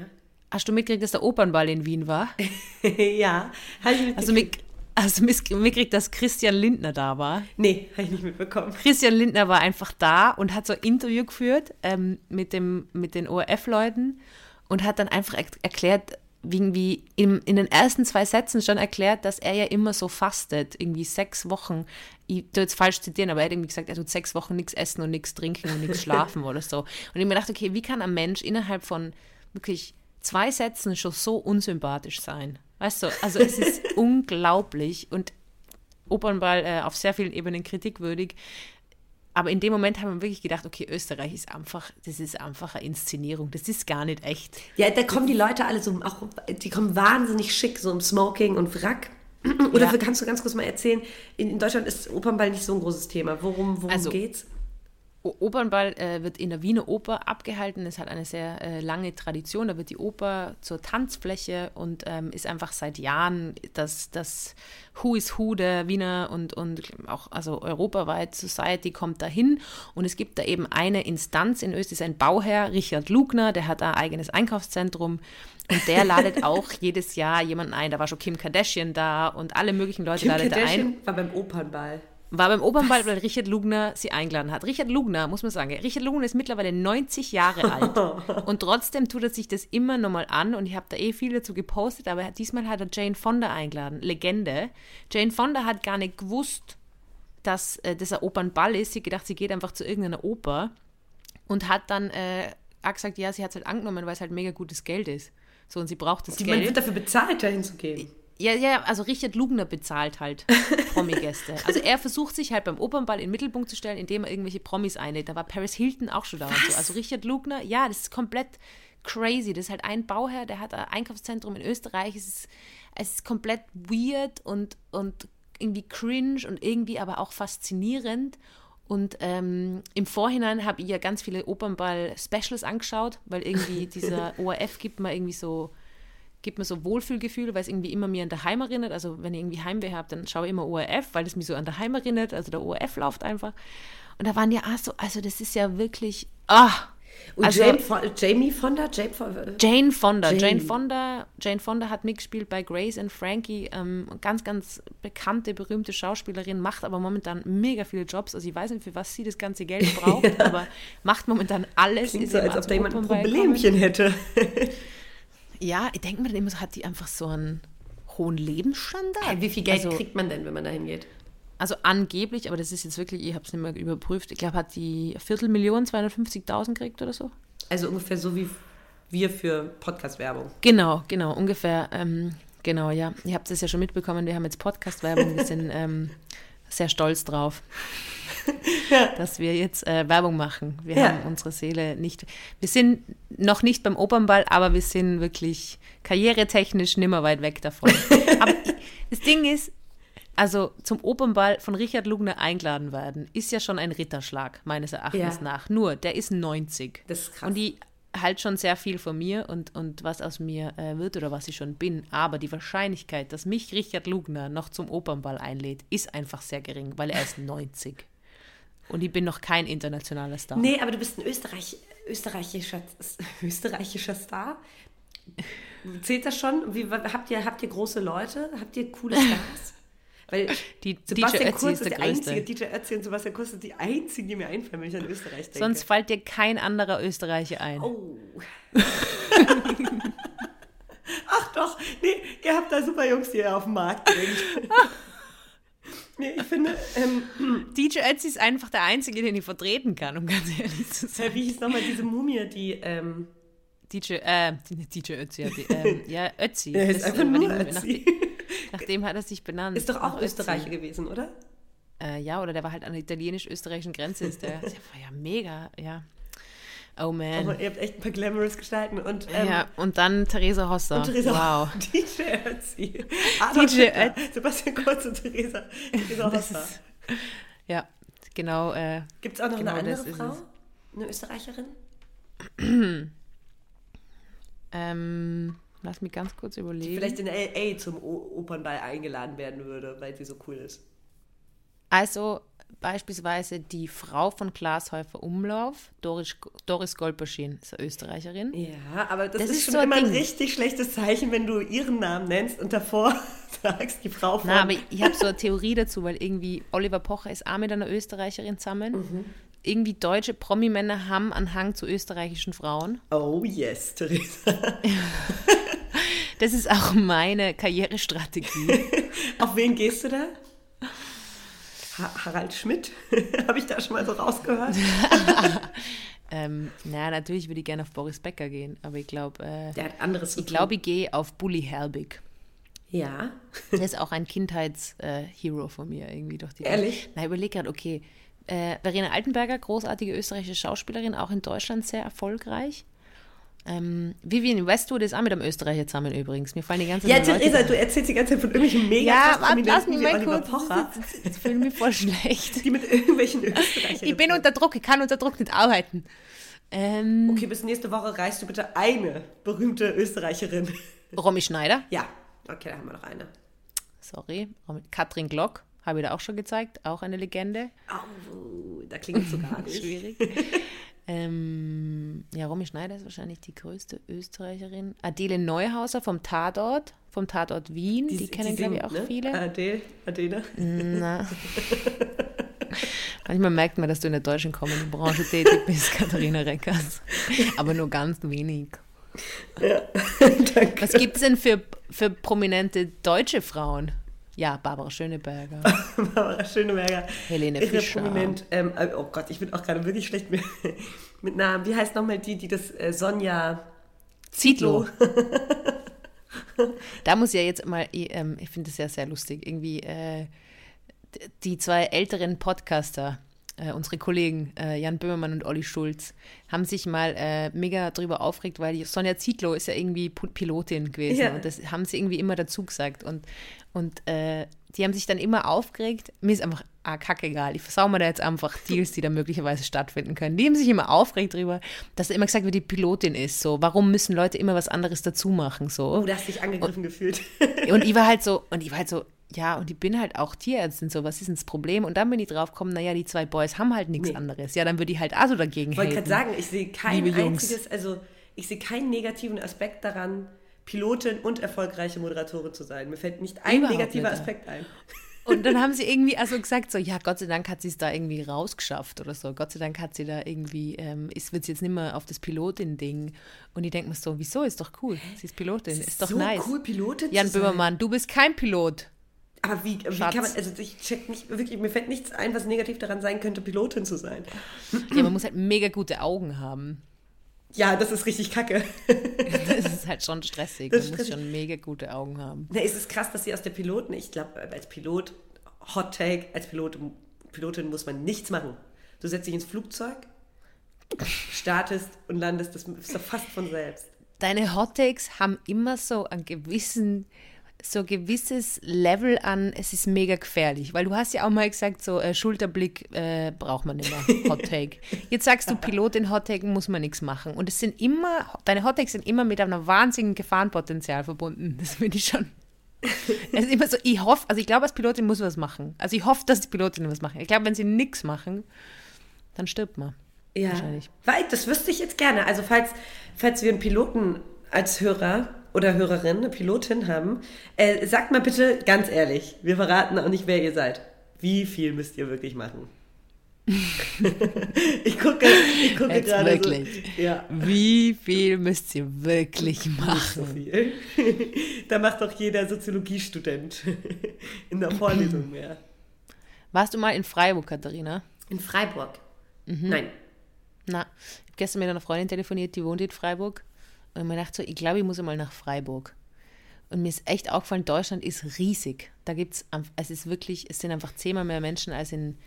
hast du mitgekriegt, dass der Opernball in Wien war? <laughs> ja, habe ich mitgekriegt. Also mit, Hast du mitgekriegt, dass Christian Lindner da war? Nee, habe ich nicht mitbekommen. Christian Lindner war einfach da und hat so ein Interview geführt ähm, mit, dem, mit den ORF-Leuten und hat dann einfach erklärt, irgendwie in, in den ersten zwei Sätzen schon erklärt, dass er ja immer so fastet, irgendwie sechs Wochen. Ich tue jetzt falsch zitieren, aber er hat irgendwie gesagt, er tut sechs Wochen nichts essen und nichts trinken und nichts <laughs> schlafen oder so. Und ich mir dachte, okay, wie kann ein Mensch innerhalb von wirklich zwei Sätzen schon so unsympathisch sein? Weißt du, also es ist <laughs> unglaublich und Opernball äh, auf sehr vielen Ebenen kritikwürdig. Aber in dem Moment haben wir wirklich gedacht, okay, Österreich ist einfach, das ist einfach eine Inszenierung, das ist gar nicht echt. Ja, da kommen die Leute alle so, auch, die kommen wahnsinnig schick, so im Smoking und Wrack. <clears throat> Oder ja. kannst du ganz kurz mal erzählen, in, in, Deutschland ist Opernball nicht so ein großes Thema. Worum, worum also, geht's? Opernball äh, wird in der Wiener Oper abgehalten. Es hat eine sehr äh, lange Tradition. Da wird die Oper zur Tanzfläche und ähm, ist einfach seit Jahren das, das Who is Who der Wiener und, und auch also europaweit Society kommt dahin. Und es gibt da eben eine Instanz in Österreich, ein Bauherr, Richard Lugner, der hat ein eigenes Einkaufszentrum. Und der <laughs> ladet auch jedes Jahr jemanden ein. Da war schon Kim Kardashian da und alle möglichen Leute Kim ladet Kardashian ein. war beim Opernball. War beim Opernball, weil Richard Lugner sie eingeladen hat. Richard Lugner, muss man sagen, Richard Lugner ist mittlerweile 90 Jahre alt <laughs> und trotzdem tut er sich das immer nochmal an und ich habe da eh viel dazu gepostet, aber diesmal hat er Jane Fonda eingeladen. Legende. Jane Fonda hat gar nicht gewusst, dass äh, das ein Opernball ist. Sie gedacht, sie geht einfach zu irgendeiner Oper und hat dann äh, auch gesagt, ja, sie hat es halt angenommen, weil es halt mega gutes Geld ist. So, und sie braucht das Die Geld. Man wird dafür bezahlt, dahin zu gehen. Ja, ja, also Richard Lugner bezahlt halt <laughs> Promi-Gäste. Also er versucht sich halt beim Opernball in den Mittelpunkt zu stellen, indem er irgendwelche Promis einlädt. Da war Paris Hilton auch schon da Was? und so. Also Richard Lugner, ja, das ist komplett crazy. Das ist halt ein Bauherr, der hat ein Einkaufszentrum in Österreich. Es ist, es ist komplett weird und, und irgendwie cringe und irgendwie aber auch faszinierend. Und ähm, im Vorhinein habe ich ja ganz viele Opernball-Specials angeschaut, weil irgendwie <laughs> dieser ORF gibt mir irgendwie so gibt mir so Wohlfühlgefühle, weil es irgendwie immer mir an der Heim erinnert. Also wenn ich irgendwie Heimweh habe, dann schaue ich immer ORF, weil es mich so an der Heim erinnert. Also der ORF läuft einfach. Und da waren ja auch so, also das ist ja wirklich, ah, Und also, Jane, Jamie Fonda? Jane, Jane Fonda. Jane. Jane. Fonda. Jane Fonda hat mitgespielt bei Grace and Frankie. Ähm, ganz, ganz bekannte, berühmte Schauspielerin, macht aber momentan mega viele Jobs. Also ich weiß nicht, für was sie das ganze Geld <laughs> braucht, ja. aber macht momentan alles. Klingt so, als ob da jemand ein Problemchen hätte. <laughs> ja, ich denke mir dann immer, hat die einfach so einen hohen Lebensstandard. Hey, wie viel Geld also, kriegt man denn, wenn man dahin geht? also angeblich, aber das ist jetzt wirklich, ich habe es nicht mehr überprüft, ich glaube, hat die Viertelmillion 250.000 gekriegt oder so. Also ungefähr so wie wir für Podcast-Werbung. Genau, genau, ungefähr. Ähm, genau, ja. Ihr habt es ja schon mitbekommen, wir haben jetzt Podcast-Werbung, wir sind ähm, sehr stolz drauf. <laughs> ja. dass wir jetzt äh, Werbung machen. Wir ja. haben unsere Seele nicht. Wir sind noch nicht beim Opernball, aber wir sind wirklich karrieretechnisch nimmer weit weg davon. <laughs> aber das Ding ist, also zum Opernball von Richard Lugner eingeladen werden, ist ja schon ein Ritterschlag, meines Erachtens ja. nach. Nur, der ist 90. Das ist krass. Und die halt schon sehr viel von mir und, und was aus mir äh, wird oder was ich schon bin. Aber die Wahrscheinlichkeit, dass mich Richard Lugner noch zum Opernball einlädt, ist einfach sehr gering, weil er ist <laughs> 90. Und ich bin noch kein internationaler Star. Nee, aber du bist ein Österreich, österreichischer, <laughs> österreichischer Star. Zählt das schon? Wie, habt, ihr, habt ihr große Leute? Habt ihr coole <laughs> Stars? Weil die Sebastian DJ Kurz ist, der, einzige, DJ Ötzi und Sebastian Kurz sind die einzigen, die mir einfallen, wenn ich an Österreich denke. Sonst fällt dir kein anderer Österreicher ein. Oh. <laughs> Ach doch, nee, ihr habt da super Jungs, die ihr auf dem Markt bringt. <laughs> Nee, ich finde. Ähm, DJ Ötzi ist einfach der Einzige, den ich vertreten kann, um ganz ehrlich zu sein. Wie hieß nochmal diese Mumie, die. Ähm, DJ, äh, DJ Ötzi, ja, die, ähm, ja Ötzi. Ja, ist einfach nur Ötzi. <laughs> Nach dem hat er sich benannt. Ist doch auch Österreicher gewesen, oder? Äh, ja, oder der war halt an der italienisch-österreichischen Grenze. Ist der, <laughs> der war ja mega, ja. Oh man. Aber ihr habt echt ein paar glamorous Gestalten. Und, ähm, ja, und dann Theresa Hosser. Und Theresa, wow. <laughs> DJ Ötzi. DJ Ötzi. Sebastian Kurz und Theresa, Theresa Hosser. Ist, ja, genau. Äh, Gibt es auch noch genau eine andere Frau? Eine Österreicherin? <clears throat> ähm, Lass mich ganz kurz überlegen. Die vielleicht in L.A. zum Opernball eingeladen werden würde, weil sie so cool ist. Also beispielsweise die Frau von Glashäufer Umlauf, Doris, Doris Golperschin, ist eine Österreicherin. Ja, aber das, das ist, ist, schon so immer ein, ein richtig schlechtes Zeichen, wenn du ihren Namen nennst und davor <laughs> sagst, die Frau von... Na, aber ich habe so eine Theorie dazu, weil irgendwie Oliver Pocher ist auch mit einer Österreicherin zusammen. Mhm irgendwie deutsche Promi-Männer haben einen Hang zu österreichischen Frauen. Oh yes, Theresa. <laughs> das ist auch meine Karrierestrategie. <laughs> Auf wen gehst du da? Harald Schmidt? <laughs> Habe ich da schon mal so rausgehört? <laughs> ähm, na, natürlich würde ich gerne auf Boris Becker gehen, aber ich glaube, äh, Der hat anderes ich glaube, ich gehe auf Bully Herbig. Ja. Der ist auch ein Kindheitshero äh, von mir irgendwie durch die. Ehrlich? Na, überleg gerade, okay, äh, Verena Altenberger, großartige österreichische Schauspielerin, auch in Deutschland sehr erfolgreich. Ähm, Vivian Westwood ist auch mit einem Österreicher zusammen übrigens. Mir fallen die ganze Zeit. Ja, Theresa, du erzählst die ganze Zeit von irgendwelchen mega Ja, warte, lass mich mal kurz. Pocher. Jetzt fühle ich mich voll schlecht. Die mit irgendwelchen Österreichern. Ich bin unter Druck, ich kann unter Druck nicht arbeiten. Ähm, okay, bis nächste Woche reichst du bitte eine berühmte Österreicherin. Romy Schneider? Ja, okay, da haben wir noch eine. Sorry. Katrin Glock. Habe ich da auch schon gezeigt, auch eine Legende. Oh, da klingt es so gar <laughs> nicht. Schwierig. Ähm, ja, Romy Schneider ist wahrscheinlich die größte Österreicherin. Adele Neuhauser vom Tatort, vom Tatort Wien, die, die kennen, glaube ich, auch ne? viele. Adele, Adele. Na. <laughs> Manchmal merkt man, dass du in der deutschen Comedy-Branche tätig bist, Katharina Reckers. Aber nur ganz wenig. Ja, <laughs> danke. Was gibt es denn für, für prominente deutsche Frauen? Ja, Barbara Schöneberger. <laughs> Barbara Schöneberger. Helene Irre Fischer. Prominent. Ähm, äh, oh Gott, ich bin auch gerade wirklich schlecht mit, <laughs> mit Namen. Wie heißt nochmal die, die das äh, Sonja Zietlow. <laughs> da muss ich ja jetzt mal, ich, ähm, ich finde das ja sehr lustig, irgendwie äh, die zwei älteren Podcaster, äh, unsere Kollegen äh, Jan Böhmermann und Olli Schulz, haben sich mal äh, mega darüber aufgeregt, weil Sonja Zietlow ist ja irgendwie Pilotin gewesen ja. und das haben sie irgendwie immer dazu gesagt und, und äh, die haben sich dann immer aufgeregt. Mir ist einfach ah, kackegal. Ich versau mir da jetzt einfach Deals, die da möglicherweise stattfinden können. Die haben sich immer aufgeregt darüber, dass da immer gesagt wird, die Pilotin ist. So, warum müssen Leute immer was anderes dazu machen? So. Oh, du hast dich angegriffen und, gefühlt. <laughs> und ich war halt so, und ich war halt so, ja, und ich bin halt auch Tierärztin, so, was ist denn das Problem? Und dann bin ich drauf gekommen, naja, die zwei Boys haben halt nichts nee. anderes. Ja, dann würde ich halt also dagegen Ich wollte gerade sagen, ich sehe kein einziges, also ich sehe keinen negativen Aspekt daran, Pilotin und erfolgreiche Moderatorin zu sein. Mir fällt nicht ein Überhaupt negativer nicht. Aspekt ein. Und dann haben <laughs> sie irgendwie also gesagt, so, ja, Gott sei Dank hat sie es da irgendwie rausgeschafft oder so. Gott sei Dank hat sie da irgendwie, ähm, ist, wird sie jetzt nicht mehr auf das Pilotin-Ding. Und ich denke mir so, wieso, ist doch cool. Sie ist Pilotin, ist, ist doch so nice. cool, Pilotin Jan Böhmermann, du bist kein Pilot. Aber wie, wie kann man, also ich check nicht, wirklich, mir fällt nichts ein, was negativ daran sein könnte, Pilotin zu sein. Ja, man muss halt mega gute Augen haben. Ja, das ist richtig kacke. <laughs> das ist halt schon stressig. Man muss schon mega gute Augen haben. Na, es ist krass, dass sie aus der Piloten, ich glaube, als Pilot, Hot Take, als Pilot, Pilotin muss man nichts machen. Du setzt dich ins Flugzeug, startest und landest, das ist doch fast von selbst. Deine Hot Takes haben immer so einen gewissen so ein gewisses Level an, es ist mega gefährlich, weil du hast ja auch mal gesagt, so äh, Schulterblick äh, braucht man nicht mehr, Hot Take. <laughs> Jetzt sagst du, Pilotin Hot Take muss man nichts machen und es sind immer, deine Hot Takes sind immer mit einem wahnsinnigen Gefahrenpotenzial verbunden, das finde ich schon. Es ist immer so, ich hoffe, also ich glaube, als Pilotin muss man was machen. Also ich hoffe, dass die Pilotin was machen. Ich glaube, wenn sie nichts machen, dann stirbt man. Ja, weil das wüsste ich jetzt gerne. Also falls, falls wir einen Piloten als Hörer oder Hörerin, eine Pilotin haben, äh, sagt mal bitte ganz ehrlich, wir verraten auch nicht, wer ihr seid. Wie viel müsst ihr wirklich machen? <laughs> ich gucke, ich gucke gerade wirklich. So, ja. Wie viel müsst ihr wirklich machen? so viel. <laughs> da macht doch jeder Soziologiestudent <laughs> in der Vorlesung mehr. Warst du mal in Freiburg, Katharina? In Freiburg? Mhm. Nein. Na, ich habe gestern mit einer Freundin telefoniert, die wohnt in Freiburg. Und man dachte so, ich glaube, ich muss einmal nach Freiburg. Und mir ist echt aufgefallen, Deutschland ist riesig. Da gibt es, es ist wirklich, es sind einfach zehnmal mehr Menschen als in,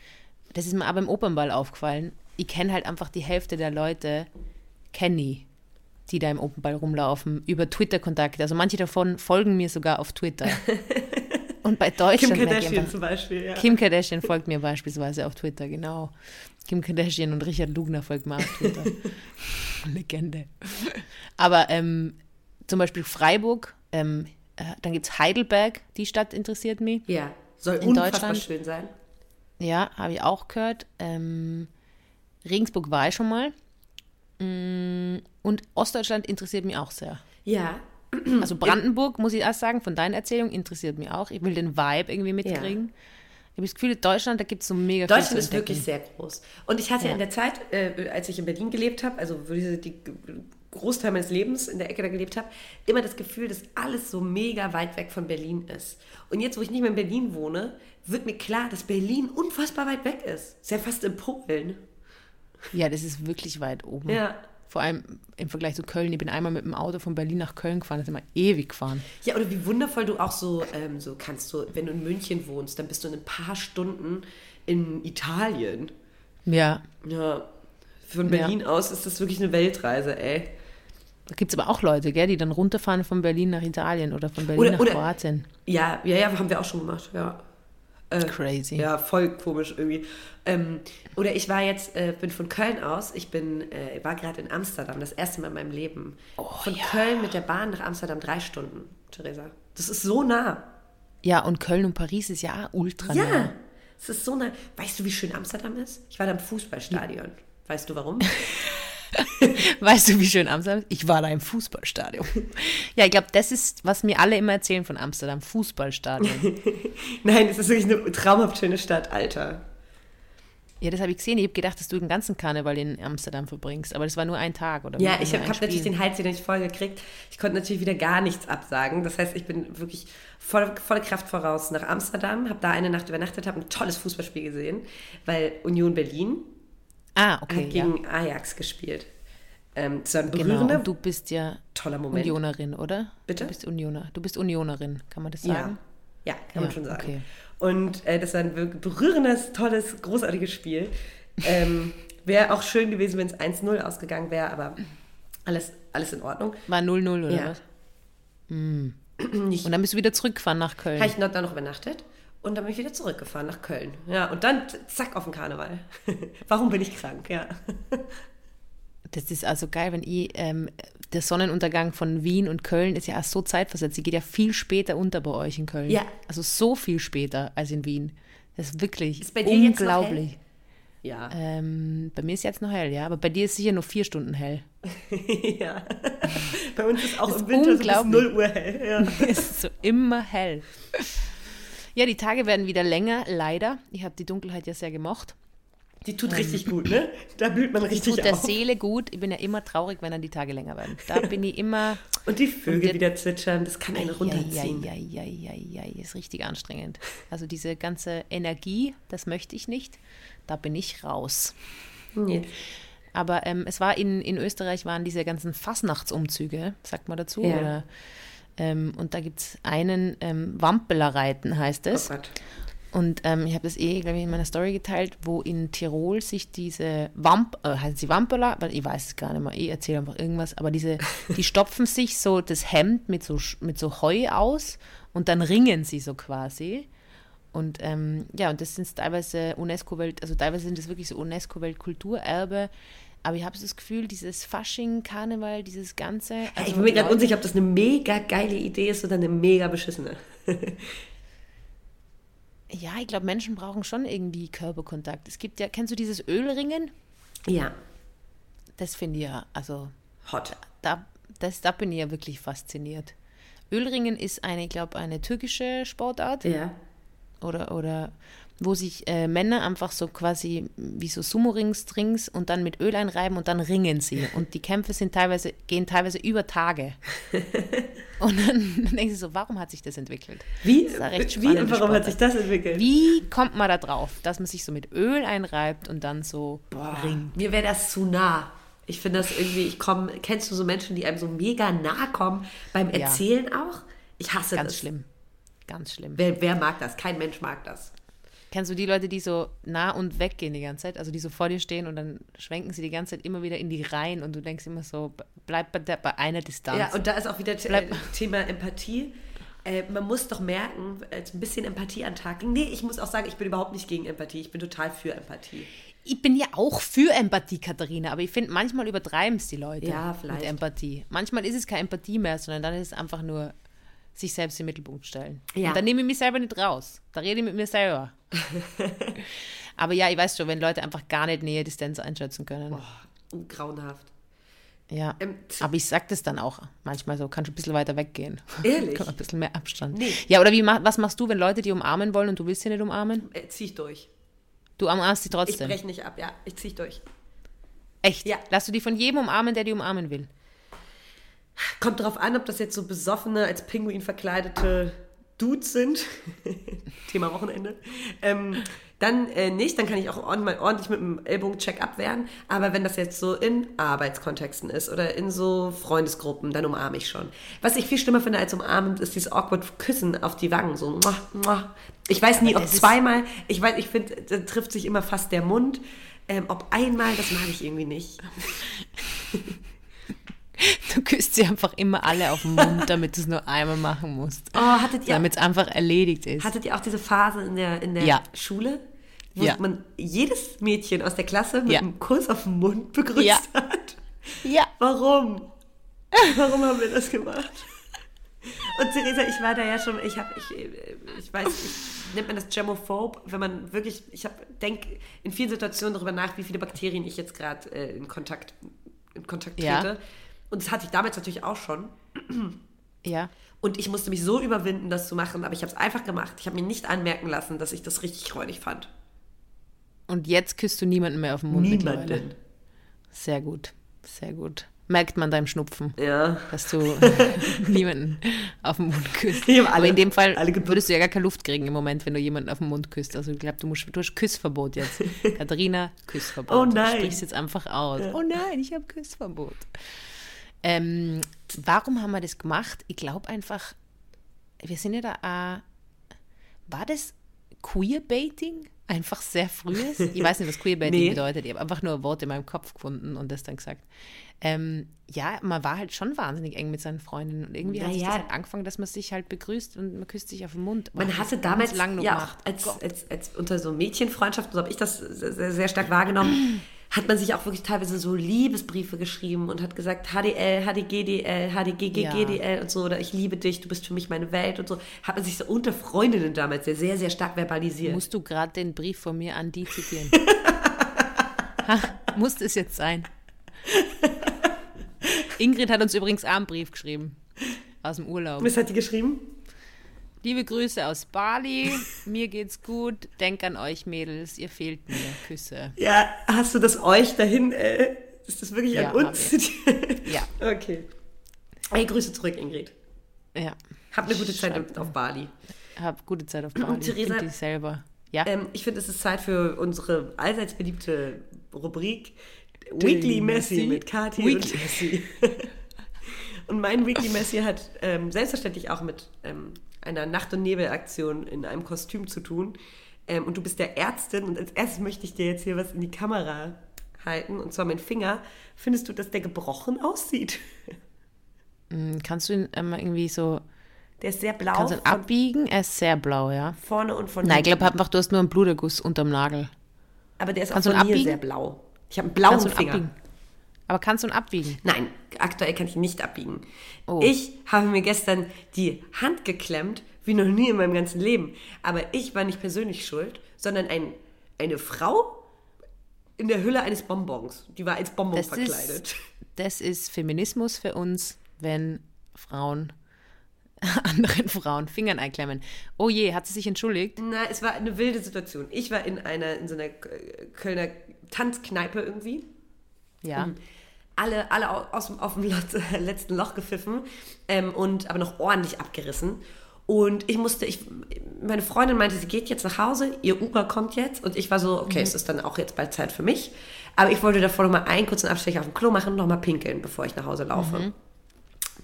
das ist mir aber im Opernball aufgefallen. Ich kenne halt einfach die Hälfte der Leute, kenne ich, die da im Opernball rumlaufen, über Twitter-Kontakte. Also manche davon folgen mir sogar auf Twitter. <laughs> Und bei Deutschland. Kim Kardashian zum Beispiel, ja. Kim Kardashian folgt mir beispielsweise auf Twitter, genau. Kim Kardashian und Richard Lugner folgt mir auf Twitter. <laughs> Legende. Aber ähm, zum Beispiel Freiburg, ähm, äh, dann gibt es Heidelberg, die Stadt interessiert mich. Ja, soll in unfassbar schön sein. Ja, habe ich auch gehört. Ähm, Regensburg war ich schon mal. Mm, und Ostdeutschland interessiert mich auch sehr. Ja, also Brandenburg, muss ich erst sagen, von deiner Erzählung interessiert mich auch. Ich will den Vibe irgendwie mitkriegen. Ja. Ich habe das Gefühl, Deutschland, da gibt es so mega viel Deutschland ist wirklich sehr groß. Und ich hatte ja. in der Zeit, äh, als ich in Berlin gelebt habe, also die Großteil meines Lebens in der Ecke da gelebt habe, immer das Gefühl, dass alles so mega weit weg von Berlin ist. Und jetzt, wo ich nicht mehr in Berlin wohne, wird mir klar, dass Berlin unfassbar weit weg ist. Ist ja fast in Polen. Ja, das ist wirklich weit oben. Ja. Vor allem im Vergleich zu Köln. Ich bin einmal mit dem Auto von Berlin nach Köln gefahren. Das ist immer ewig gefahren. Ja, oder wie wundervoll du auch so, ähm, so kannst du, wenn du in München wohnst, dann bist du in ein paar Stunden in Italien. Ja. Ja. Von Berlin ja. aus ist das wirklich eine Weltreise, ey. Da gibt es aber auch Leute, gell, die dann runterfahren von Berlin nach Italien oder von Berlin oder, nach oder, Kroatien. Ja, ja, ja, haben wir auch schon gemacht, ja. Äh, Crazy. Ja, voll komisch irgendwie. Ähm, oder ich war jetzt, äh, bin von Köln aus, ich bin, äh, war gerade in Amsterdam, das erste Mal in meinem Leben. Oh, von ja. Köln mit der Bahn nach Amsterdam drei Stunden, Theresa. Das ist so nah. Ja, und Köln und Paris ist ja ultra ja, nah. Ja, es ist so nah. Weißt du, wie schön Amsterdam ist? Ich war da im Fußballstadion. Weißt du warum? <laughs> <laughs> weißt du, wie schön Amsterdam ist? Ich war da im Fußballstadion. Ja, ich glaube, das ist, was mir alle immer erzählen von Amsterdam. Fußballstadion. <laughs> Nein, es ist wirklich eine traumhaft schöne Stadt, Alter. Ja, das habe ich gesehen. Ich habe gedacht, dass du den ganzen Karneval in Amsterdam verbringst. Aber das war nur ein Tag, oder? Ja, ich habe hab natürlich den Hals wieder nicht voll gekriegt. Ich konnte natürlich wieder gar nichts absagen. Das heißt, ich bin wirklich voll, volle Kraft voraus nach Amsterdam, habe da eine Nacht übernachtet, habe ein tolles Fußballspiel gesehen, weil Union Berlin Ah, okay. Hat gegen ja. Ajax gespielt. Ähm, das war ein berührender, genau, du bist ja toller Moment. Unionerin, oder? Bitte? Du bist Unioner. Du bist Unionerin, kann man das sagen? Ja, ja kann ja, man schon sagen. Okay. Und äh, das war ein berührendes, tolles, großartiges Spiel. Ähm, wäre auch schön gewesen, wenn es 1-0 ausgegangen wäre, aber alles, alles in Ordnung. War 0-0 oder ja. was? <clears throat> Mm. Und dann bist du wieder zurückgefahren nach Köln. Habe ich noch, da noch übernachtet? Und dann bin ich wieder zurückgefahren nach Köln. Ja, und dann zack auf den Karneval. <laughs> Warum bin ich krank? Ja. Das ist also geil, wenn ich, ähm, der Sonnenuntergang von Wien und Köln ist ja auch so zeitversetzt. Sie geht ja viel später unter bei euch in Köln. Ja. Also so viel später als in Wien. Das ist wirklich ist bei dir unglaublich. Ja. Ähm, bei mir ist jetzt noch hell, ja, aber bei dir ist sicher nur vier Stunden hell. <laughs> ja. bei uns ist auch ist im Winter so bis 0 Uhr hell. Ja. <laughs> es ist so immer hell. Ja, die Tage werden wieder länger, leider. Ich habe die Dunkelheit ja sehr gemocht. Die tut richtig gut, ne? Da blüht man richtig die tut auf. der Seele gut. Ich bin ja immer traurig, wenn dann die Tage länger werden. Da bin ich immer... Und die Vögel und wieder zwitschern, das kann einen runterziehen. Ja, ja, ja, ja, ja, ist richtig anstrengend. Also diese ganze Energie, das möchte ich nicht. Da bin ich raus. Nee. Aber ähm, es war in, in Österreich waren diese ganzen Fasnachtsumzüge, sagt man dazu, Ja. oder? Ähm, und da gibt es einen ähm, Wampelerreiten, heißt es. Oh. Und ähm, ich habe das eh, glaube ich, in meiner Story geteilt, wo in Tirol sich diese Wamp, äh, heißen sie Wampeler? Weil ich weiß es gar nicht mehr, ich erzähle einfach irgendwas, aber diese, <laughs> die stopfen sich so das Hemd mit so, mit so Heu aus und dann ringen sie so quasi. Und ähm, ja, und das sind teilweise UNESCO-Welt, also teilweise sind das wirklich so UNESCO-Weltkulturerbe. Aber ich habe das Gefühl, dieses Fasching, Karneval, dieses Ganze. Also ich bin mir gerade unsicher, ob das eine mega geile Idee ist oder eine mega beschissene. <laughs> Ja, ich glaube, Menschen brauchen schon irgendwie Körperkontakt. Es gibt ja, kennst du dieses Ölringen? ja, Das finde ich ja, also hot. da, das, da bin ich ja wirklich fasziniert. Ölringen ist eine, ich glaube, eine türkische Sportart Ja. oder, oder wo sich äh, Männer einfach so quasi wie so Sumo-Rings, Rings und dann mit Öl einreiben und dann ringen sie. Und die Kämpfe sind teilweise, gehen teilweise über Tage. <laughs> Und dann, dann denkst du so, warum hat sich das entwickelt? Wie, Das ist recht wie warum hat sich Sportart. das entwickelt? Wie kommt man da drauf, dass man sich so mit Öl einreibt und dann so Boah, ringt? mir wäre das zu nah. Ich finde das irgendwie, ich komme, kennst du so Menschen, die einem so mega nah kommen beim Ja. Erzählen auch? Ich hasse Ganz das. schlimm. Ganz schlimm. Wer, wer mag das? Kein Mensch mag das. Kennst du die Leute, die so nah und weggehen die ganze Zeit? Also die so vor dir stehen und dann schwenken sie die ganze Zeit immer wieder in die Reihen und du denkst immer so, bleib bei, der, bei einer Distanz. Ja, und da ist auch wieder The- Bleib- äh, Thema Empathie. Äh, man muss doch merken, äh, ein bisschen Empathie an Tag. Nee, ich muss auch sagen, ich bin überhaupt nicht gegen Empathie. Ich bin total für Empathie. ich bin ja auch für Empathie, Katharina, aber ich finde, manchmal übertreiben es die Leute Ja, vielleicht. mit Empathie. Manchmal ist es keine Empathie mehr, sondern dann ist es einfach nur sich selbst im Mittelpunkt stellen. Ja. Und dann nehme ich mich selber nicht raus. Da rede ich mit mir selber. <laughs> aber ja, ich weiß schon, wenn Leute einfach gar nicht Nähe Distanz einschätzen können. Und grauenhaft. Ja. Ähm, Aber ich sag das dann auch manchmal so, kannst du ein bisschen weiter weggehen. <laughs> Ehrlich? Ein bisschen mehr Abstand. Nee. Ja, oder wie, was machst du, wenn Leute dich umarmen wollen und du willst sie nicht umarmen? Äh, zieh ich durch. Du umarmst sie Ich trotzdem. breche nicht ab, ja. Ich zieh ich durch. Echt? Ja. Lass du die von jedem umarmen, der die umarmen will? Kommt drauf an, ob das jetzt so besoffene, als Pinguin verkleidete Dudes sind. <laughs> Thema Wochenende. Ähm, dann äh, nicht, dann kann ich auch ordentlich mit dem Ellbogencheck abwehren. Aber wenn das jetzt so in Arbeitskontexten ist oder in so Freundesgruppen, dann umarme ich schon. Was ich viel schlimmer finde als umarmen, ist dieses awkward Küssen auf die Wangen. So, muah, muah. Ich weiß nie, ob zweimal, ich weiß, ich finde, da trifft sich immer fast der Mund. Ähm, ob einmal, das mag ich irgendwie nicht. <laughs> <laughs> Du küsst sie einfach immer alle auf den Mund, damit du es nur einmal machen musst. Oh, hattet ihr, Damit es einfach erledigt ist. Hattet ihr auch diese Phase in der, in der Ja. Schule, wo Ja. man jedes Mädchen aus der Klasse mit Ja. einem Kuss auf den Mund begrüßt Ja. hat? Ja. Warum? Warum haben wir das gemacht? Und Theresa, ich war da ja schon, ich habe, ich, äh, ich weiß, ich, nennt man das Germophobe, wenn man wirklich, ich habe, denk in vielen Situationen darüber nach, wie viele Bakterien ich jetzt gerade äh, in Kontakt, in Kontakt Ja. Und das hatte ich damals natürlich auch schon. Ja. Und ich musste mich so überwinden, das zu machen, aber ich habe es einfach gemacht. Ich habe mir nicht anmerken lassen, dass ich das richtig räudig fand. Und jetzt küsst du niemanden mehr auf den Mund. Niemanden. Sehr gut. Sehr gut. Merkt man deinem Schnupfen, Ja. dass du <laughs> niemanden auf den Mund küsst. Hab Aber alle- in dem Fall alle würdest du ja gar keine Luft kriegen im Moment, wenn du jemanden auf den Mund küsst. Also ich glaube, du, musst- du hast Küssverbot jetzt. <laughs> Katharina, Küssverbot. Oh nein. Du sprichst jetzt einfach aus. Oh nein, ich habe Küssverbot. Ähm, warum haben wir das gemacht? Ich glaube einfach, wir sind ja da. Äh, war das Queerbaiting? Einfach sehr frühes? <laughs> Ich weiß nicht, was Queerbaiting Nee. bedeutet. Ich habe einfach nur ein Wort in meinem Kopf gefunden und das dann gesagt. Ähm, ja, man war halt schon wahnsinnig eng mit seinen Freundinnen und irgendwie hat sich Naja. das halt angefangen, dass man sich halt begrüßt und man küsst sich auf den Mund. Man Oh, hatte damals lang ja gemacht. auch als, als, als unter so Mädchenfreundschaften, so habe ich das sehr, sehr stark wahrgenommen, hat man sich auch wirklich teilweise so Liebesbriefe geschrieben und hat gesagt HDL, HDGDL, HDGGGDL ja. und so oder ich liebe dich, du bist für mich meine Welt und so. Hat man sich so unter Freundinnen damals sehr, sehr, sehr stark verbalisiert. Musst du gerade den Brief von mir an die zitieren? <laughs> ha, muss es jetzt sein? Ingrid hat uns übrigens auch einen Brief geschrieben aus dem Urlaub. Was hat die geschrieben? Liebe Grüße aus Bali. Mir geht's gut. Denk an euch, Mädels. Ihr fehlt mir. Küsse. Ja, hast du das euch dahin? Äh, ist das wirklich ja, an uns? <laughs> ja. Okay. Hey, Grüße zurück, Ingrid. Ja. Hab eine gute Zeit Schreibt auf Bali. Hab gute Zeit auf Bali. Theresa, ich selber. Ja. Ähm, ich finde, es ist Zeit für unsere allseits beliebte Rubrik Weekly Messi mit Kathi und Messi. <laughs> und mein Weekly Messi hat ähm, selbstverständlich auch mit ähm, einer Nacht- und Nebelaktion in einem Kostüm zu tun. Ähm, und du bist der Ärztin und als erstes möchte ich dir jetzt hier was in die Kamera halten, und zwar mein Finger. Findest du, dass der gebrochen aussieht? <laughs> Mm, kannst du ihn einmal irgendwie so. Der ist sehr blau. Kannst du ihn abbiegen? Er ist sehr blau, ja. Vorne und von Nein, ich glaube einfach, du hast nur einen Bluterguss unterm Nagel. Aber der ist kannst auch von hier sehr blau. Ich habe einen blauen Finger. Abbiegen? Aber kannst du ihn abbiegen? Nein, aktuell kann ich ihn nicht abbiegen. Oh. Ich habe mir gestern die Hand geklemmt, wie noch nie in meinem ganzen Leben. Aber ich war nicht persönlich schuld, sondern ein, eine Frau in der Hülle eines Bonbons. Die war als Bonbon das verkleidet. Ist, das ist Feminismus für uns, wenn Frauen <laughs> anderen Frauen Fingern einklemmen. Oh je, hat sie sich entschuldigt? Na, es war eine wilde Situation. Ich war in einer in so einer Kölner Tanzkneipe irgendwie. Ja. Mhm alle, alle aus, auf dem <laughs> letzten Loch gepfiffen ähm, und aber noch ordentlich abgerissen. Und ich musste, ich, meine Freundin meinte, sie geht jetzt nach Hause, ihr Uber kommt jetzt. Und ich war so, okay, mhm. es ist dann auch jetzt bald Zeit für mich. Aber ich wollte davor noch mal einen kurzen Abstecher auf dem Klo machen und noch mal pinkeln, bevor ich nach Hause laufe. Mhm.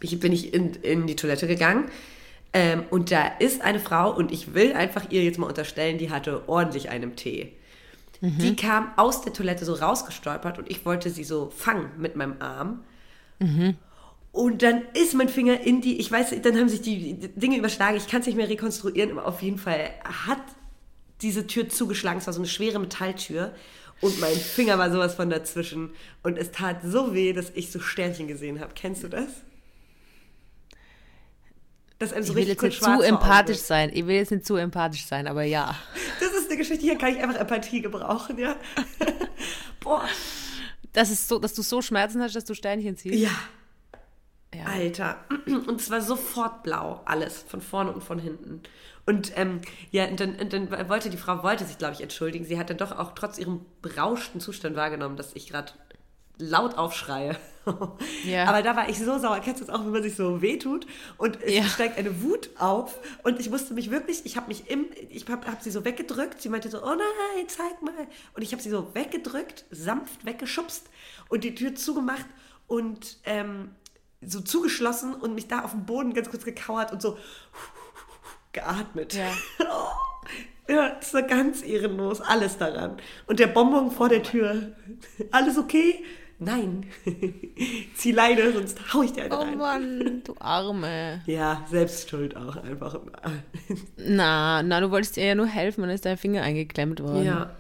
Ich, bin ich in, in die Toilette gegangen. Ähm, und da ist eine Frau und ich will einfach ihr jetzt mal unterstellen, die hatte ordentlich einen Tee. Mhm. Die kam aus der Toilette so rausgestolpert und ich wollte sie so fangen mit meinem Arm. Mhm. Und dann ist mein Finger in die, ich weiß, dann haben sich die Dinge überschlagen, ich kann es nicht mehr rekonstruieren, aber auf jeden Fall hat diese Tür zugeschlagen, es war so eine schwere Metalltür und mein Finger war sowas von dazwischen und es tat so weh, dass ich so Sternchen gesehen habe. Kennst du das? Das so ich will jetzt nicht zu empathisch sein. Ich will jetzt nicht zu empathisch sein, aber ja. Das eine Geschichte, hier kann ich einfach Empathie gebrauchen, ja. <laughs> Boah. Das ist so, dass du so Schmerzen hast, dass du Sternchen ziehst. Ja. ja. Alter. <clears throat> Und es war sofort blau, alles, von vorne und von hinten. Und ähm, ja, und dann, und dann wollte die Frau, wollte sich, glaube ich, entschuldigen. Sie hat dann doch auch trotz ihrem berauschten Zustand wahrgenommen, dass ich gerade laut aufschreie. <laughs> ja. Aber da war ich so sauer. Kennst du das auch, wenn man sich so wehtut und es ja. steigt eine Wut auf und ich musste mich wirklich, ich habe mich im, ich habe hab sie so weggedrückt. Sie meinte so, oh nein, zeig mal. Und ich habe sie so weggedrückt, sanft weggeschubst und die Tür zugemacht und ähm, so zugeschlossen und mich da auf dem Boden ganz kurz gekauert und so geatmet. Ja. <laughs> Ja, das war ganz ehrenlos, alles daran. Und der Bonbon vor der Tür. Alles okay? Nein. <laughs> Zieh Leine, sonst hau ich dir eine oh rein. Oh Mann, du Arme. <laughs> Ja, selbst schuld auch einfach. <laughs> na, na, du wolltest ihr ja nur helfen und ist dein Finger eingeklemmt worden. Ja.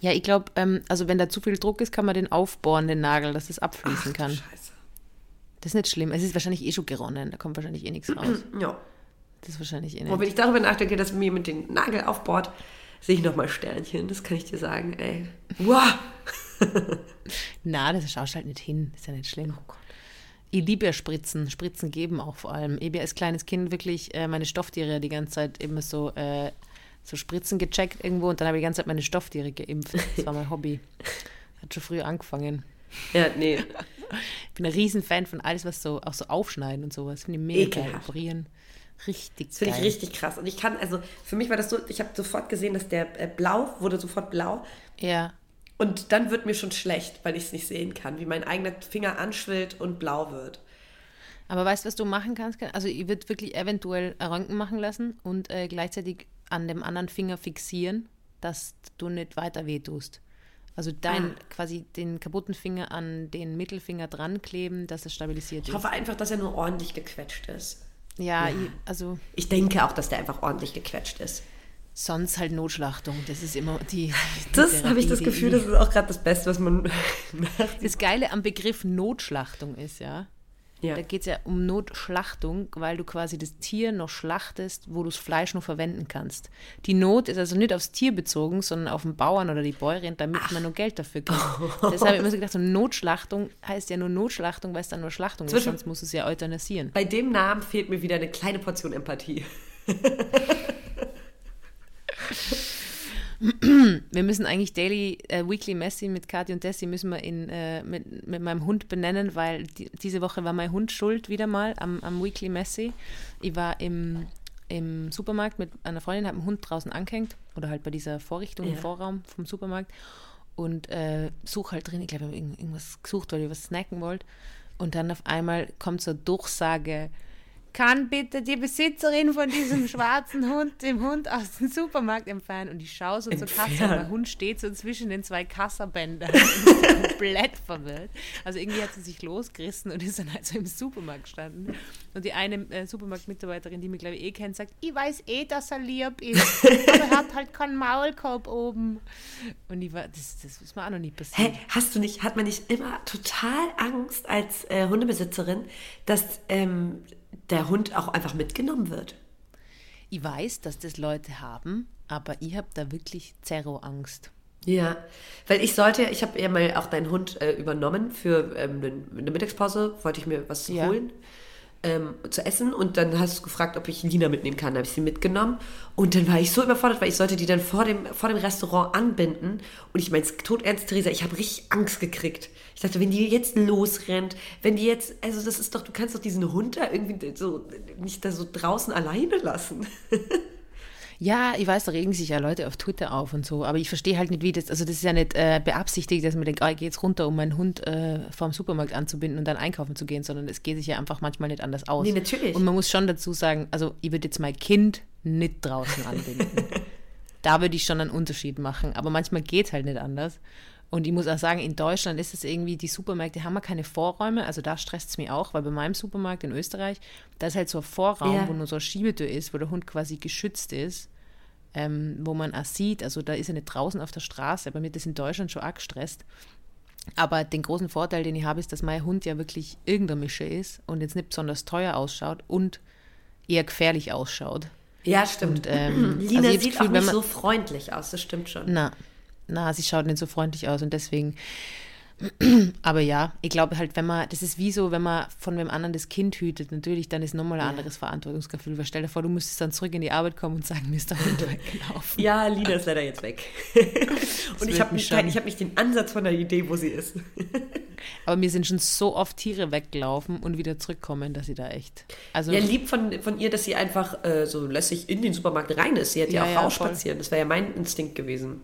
Ja, ich glaube, ähm, also wenn da zu viel Druck ist, kann man den aufbohren, den Nagel, dass es abfließen Ach, kann. Scheiße. Das ist nicht schlimm. Es ist wahrscheinlich eh schon geronnen, da kommt wahrscheinlich eh nichts raus. <clears throat> ja. Das ist wahrscheinlich eh nicht. Und wenn ich darüber nachdenke, dass mir mit den Nagel aufbohrt, sehe ich nochmal Sternchen. Das kann ich dir sagen, ey. Wow. <laughs> Na, das schaust halt nicht hin. Ist ja nicht schlimm. Oh Gott. Ich liebe ja Spritzen. Spritzen geben auch vor allem. Ich habe als kleines Kind wirklich äh, meine Stofftiere die ganze Zeit immer so, äh, so Spritzen gecheckt irgendwo und dann habe ich die ganze Zeit meine Stofftiere geimpft. Das war mein Hobby. Hat schon früh angefangen. Ja, nee. Ich bin ein Riesenfan von alles, was so auch so aufschneiden und sowas. Finde ich mega geil. Operieren. Richtig Das finde ich richtig krass. Und ich kann, also für mich war das so, ich habe sofort gesehen, dass der äh, blau wurde sofort blau. Ja. Und dann wird mir schon schlecht, weil ich es nicht sehen kann, wie mein eigener Finger anschwillt und blau wird. Aber weißt du, was du machen kannst? Also ich würde wirklich eventuell Röntgen machen lassen und äh, gleichzeitig an dem anderen Finger fixieren, dass du nicht weiter weh tust. Also dein ah. quasi den kaputten Finger an den Mittelfinger dran kleben, dass es stabilisiert ist. Ich hoffe einfach, dass er nur ordentlich gequetscht ist. Ja, ja. also. Ich denke auch, dass der einfach ordentlich gequetscht ist. Sonst halt Notschlachtung. Das ist immer die. die das habe ich das Gefühl, das ist auch gerade das Beste, was man <laughs> macht. Das Geile am Begriff Notschlachtung ist ja, ja. Da geht es ja um Notschlachtung, weil du quasi das Tier noch schlachtest, wo du das Fleisch noch verwenden kannst. Die Not ist also nicht aufs Tier bezogen, sondern auf den Bauern oder die Bäuerin, damit Ach. man nur Geld dafür kriegt. Oh. Deshalb habe ich immer so gedacht, so Notschlachtung heißt ja nur Notschlachtung, weil es dann nur Schlachtung Zwischen, ist, sonst muss es ja euthanasieren. Bei dem Namen fehlt mir wieder eine kleine Portion Empathie. <laughs> wir müssen eigentlich Daily, äh, Weekly Messi mit Kati und Tessie müssen wir in, äh, mit, mit meinem Hund benennen, weil die, diese Woche war mein Hund schuld wieder mal am, am Weekly Messi. Ich war im, im Supermarkt mit einer Freundin, habe einen Hund draußen angehängt oder halt bei dieser Vorrichtung ja. im Vorraum vom Supermarkt und äh, suche halt drin, ich glaube, ich habe irgendwas gesucht, weil ich was snacken wollte. Und dann auf einmal kommt so eine Durchsage, kann bitte die Besitzerin von diesem <laughs> schwarzen Hund dem Hund aus dem Supermarkt entfernen? Und ich schaue so zur Kasse und der Hund steht so zwischen den zwei Kassabändern <laughs> komplett verwirrt. Also irgendwie hat sie sich losgerissen und ist dann halt so im Supermarkt gestanden. Und die eine äh, Supermarktmitarbeiterin, die mich glaube ich eh kennt, sagt, ich weiß eh, dass er lieb ist, aber er hat halt keinen Maulkorb oben. Und ich war, das, das ist mir auch noch nie passiert. Hä, hast du nicht, hat man nicht immer total Angst als äh, Hundebesitzerin, dass ähm, der Hund auch einfach mitgenommen wird. Ich weiß, dass das Leute haben, aber ich habe da wirklich Zero-Angst. Ja, weil ich sollte, ich habe ja mal auch deinen Hund äh, übernommen für ähm, eine Mittagspause, wollte ich mir was ja. holen ähm, zu essen und dann hast du gefragt, ob ich Lina mitnehmen kann. Da habe ich sie mitgenommen und dann war ich so überfordert, weil ich sollte die dann vor dem, vor dem Restaurant anbinden und ich meine, todernst, Theresa, ich habe richtig Angst gekriegt. Ich dachte, wenn die jetzt losrennt, wenn die jetzt, also das ist doch, du kannst doch diesen Hund da irgendwie so nicht da so draußen alleine lassen. <laughs> Ja, ich weiß, da regen sich ja Leute auf Twitter auf und so, aber ich verstehe halt nicht, wie das, also das ist ja nicht äh, beabsichtigt, dass man denkt, oh, ich gehe jetzt runter, um meinen Hund äh, vom Supermarkt anzubinden und dann einkaufen zu gehen, sondern es geht sich ja einfach manchmal nicht anders aus. Nee, natürlich. Und man muss schon dazu sagen, also ich würde jetzt mein Kind nicht draußen anbinden. <laughs> da würde ich schon einen Unterschied machen, aber manchmal geht es halt nicht anders. Und ich muss auch sagen, in Deutschland ist es irgendwie, die Supermärkte haben ja keine Vorräume, also da stresst es mich auch, weil bei meinem Supermarkt in Österreich, da ist halt so ein Vorraum, ja. wo nur so eine Schiebetür ist, wo der Hund quasi geschützt ist, ähm, wo man auch sieht, also da ist er nicht draußen auf der Straße, bei mir das in Deutschland schon auch gestresst. Aber den großen Vorteil, den ich habe, ist, dass mein Hund ja wirklich irgendeine Mische ist und jetzt nicht besonders teuer ausschaut und eher gefährlich ausschaut. Ja, stimmt. Und, ähm, <clears throat> Lina also sieht Gefühl, auch nicht man, so freundlich aus, das stimmt schon. Na, na, sie schaut nicht so freundlich aus und deswegen. <clears throat> Aber ja, ich glaube halt, wenn man, das ist wie so, wenn man von wem anderen das Kind hütet, natürlich, dann ist nochmal ein ja. anderes Verantwortungsgefühl. Weil stell dir vor, du müsstest dann zurück in die Arbeit kommen und sagen, mir ist der Hund weggelaufen. Ja, Lina ist leider jetzt weg. <laughs> und ich habe nicht, hab nicht den Ansatz von der Idee, wo sie ist. <laughs> Aber mir sind schon so oft Tiere weggelaufen und wieder zurückkommen, dass sie da echt. Also ja, lieb von, von ihr, dass sie einfach äh, so lässig in den Supermarkt rein ist. Sie hätte ja, ja auch ja, rausspazieren. Das wäre ja mein Instinkt gewesen.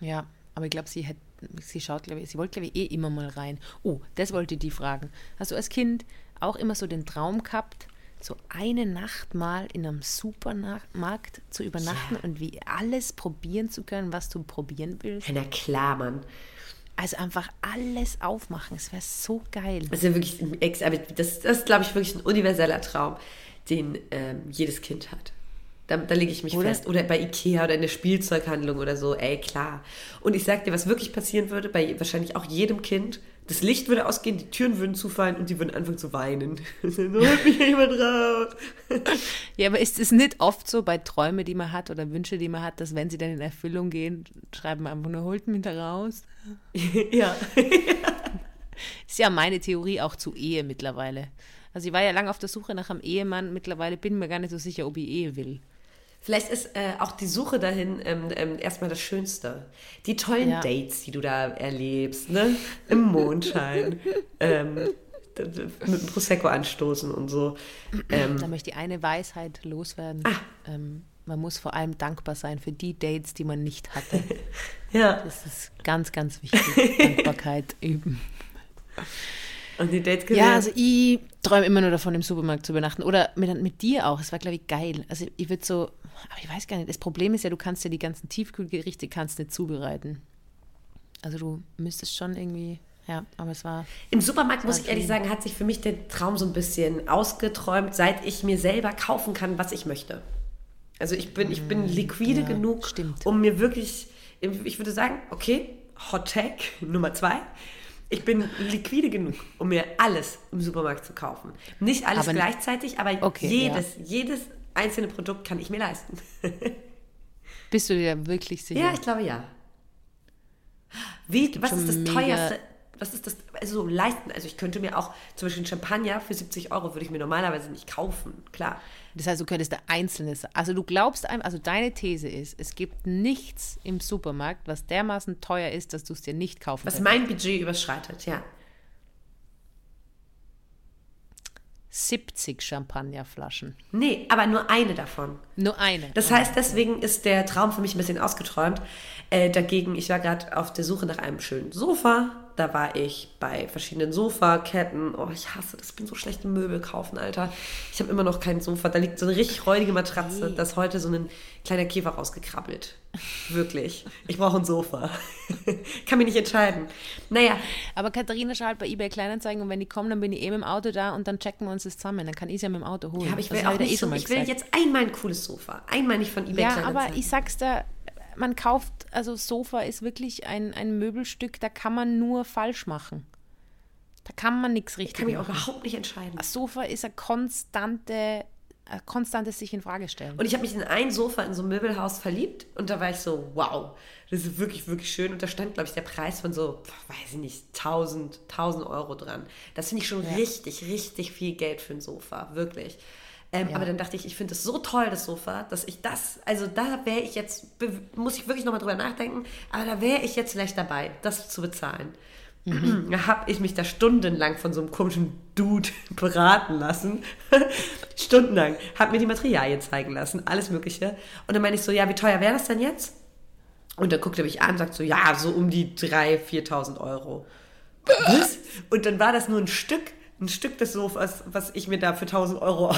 Ja, aber ich glaube, sie hat, sie schaut, glaube ich, sie wollte, glaube ich, eh immer mal rein. Oh, das wollte die fragen. Hast du als Kind auch immer so den Traum gehabt, so eine Nacht mal in einem Supermarkt zu übernachten ja. und wie alles probieren zu können, was du probieren willst? Ja, na klar, Mann. Also einfach alles aufmachen, es wäre so geil. Das ist ja wirklich, das, das ist, glaube ich, wirklich ein universeller Traum, den ähm, jedes Kind hat. Da, da lege ich mich oder? fest. Oder bei Ikea oder in der Spielzeughandlung oder so. Ey, klar. Und ich sag dir, was wirklich passieren würde, bei wahrscheinlich auch jedem Kind, das Licht würde ausgehen, die Türen würden zufallen und die würden anfangen zu weinen. <laughs> Holt mich jemand raus. <laughs> ja, aber ist es nicht oft so bei Träumen, die man hat oder Wünsche, die man hat, dass wenn sie dann in Erfüllung gehen, schreiben wir einfach nur, holt mich da raus? <laughs> ja. ist ja meine Theorie auch zu Ehe mittlerweile. Also ich war ja lange auf der Suche nach einem Ehemann, mittlerweile bin ich mir gar nicht so sicher, ob ich Ehe will. Vielleicht ist äh, auch die Suche dahin ähm, ähm, erstmal das Schönste. Die tollen ja. Dates, die du da erlebst, ne? Im Mondschein. <laughs> ähm, mit dem Prosecco anstoßen und so. Ähm, da möchte ich eine Weisheit loswerden. Ah. Ähm, man muss vor allem dankbar sein für die Dates, die man nicht hatte. <laughs> ja. Das ist ganz, ganz wichtig. Dankbarkeit <laughs> üben. Und die Dates Ja, also ich träume immer nur davon, im Supermarkt zu übernachten. Oder mit, mit dir auch. Es war, glaube ich, geil. Also ich würde so, aber ich weiß gar nicht. Das Problem ist ja, du kannst ja die ganzen Tiefkühlgerichte kannst nicht zubereiten. Also du müsstest schon irgendwie, ja, aber es war. Im Supermarkt, muss ich ehrlich sagen, hat sich für mich der Traum so ein bisschen ausgeträumt, seit ich mir selber kaufen kann, was ich möchte. Also ich bin, ich bin liquide ja, genug, stimmt. um mir wirklich, ich würde sagen, okay, Hot Tag <laughs> Nummer zwei. Ich bin liquide genug, um mir alles im Supermarkt zu kaufen. Nicht alles Aber- gleichzeitig, aber Okay, jedes, jedes einzelne Produkt kann ich mir leisten. <laughs> Bist du dir wirklich sicher? Ja, ich glaube ja. Wie, was ist das teuerste? Was ist das? Also so leisten. Also ich könnte mir auch zum Beispiel Champagner für 70 Euro würde ich mir normalerweise nicht kaufen. Klar. Das heißt, du könntest da Einzelnes. Also du glaubst einfach, also deine These ist, es gibt nichts im Supermarkt, was dermaßen teuer ist, dass du es dir nicht kaufen Was kannst. mein Budget überschreitet, ja. 70 Champagnerflaschen. Nee, aber nur eine davon. Nur eine. Das heißt, deswegen ist der Traum für mich ein bisschen ausgeträumt. Äh, dagegen, ich war gerade auf der Suche nach einem schönen Sofa. Da war ich bei verschiedenen Sofaketten. Oh, ich hasse das. Ich bin so schlecht im Möbel kaufen, Alter. Ich habe immer noch kein Sofa. Da liegt so eine richtig räudige Matratze. Da ist heute so ein kleiner Käfer rausgekrabbelt. Wirklich. Ich brauche ein Sofa. <laughs> Kann mich nicht entscheiden. Naja, Aber Katharina schaut bei eBay Kleinanzeigen und wenn die kommen, dann bin ich eh mit dem Auto da und dann checken wir uns das zusammen. Dann kann ich es ja mit dem Auto holen. ja, aber ich will auch nicht so, mal ich will jetzt einmal ein cooles Sofa. Einmal nicht von eBay Ja, Kleinanzeigen. aber ich sag's dir, man kauft, also Sofa ist wirklich ein, ein Möbelstück, da kann man nur falsch machen. Da kann man nichts richtig kann mich auch machen. überhaupt nicht entscheiden. Ein Sofa ist eine konstante, ein konstantes sich in Frage stellen. Und ich habe mich in ein Sofa in so einem Möbelhaus verliebt und da war ich so, wow, das ist wirklich, wirklich schön. Und da stand, glaube ich, der Preis von so, weiß ich nicht, 1000, 1000 Euro dran. Das finde ich schon richtig, richtig viel Geld für ein Sofa, wirklich. Ähm, Ja. Aber dann dachte ich, ich finde es so toll, das Sofa, dass ich das, also da wäre ich jetzt, muss ich wirklich nochmal drüber nachdenken, aber da wäre ich jetzt vielleicht dabei, das zu bezahlen. <clears throat> Da habe ich mich da stundenlang von so einem komischen Dude <laughs> beraten lassen. <laughs> stundenlang. Habe mir die Materialien zeigen lassen, alles Mögliche. Und dann meine ich so, ja, wie teuer wäre das denn jetzt? Und dann guckt er mich an und sagt so, ja, so um die 3.000, 4.000 Euro. Was? Und dann war das nur ein Stück, ein Stück des Sofas, was ich mir da für 1.000 Euro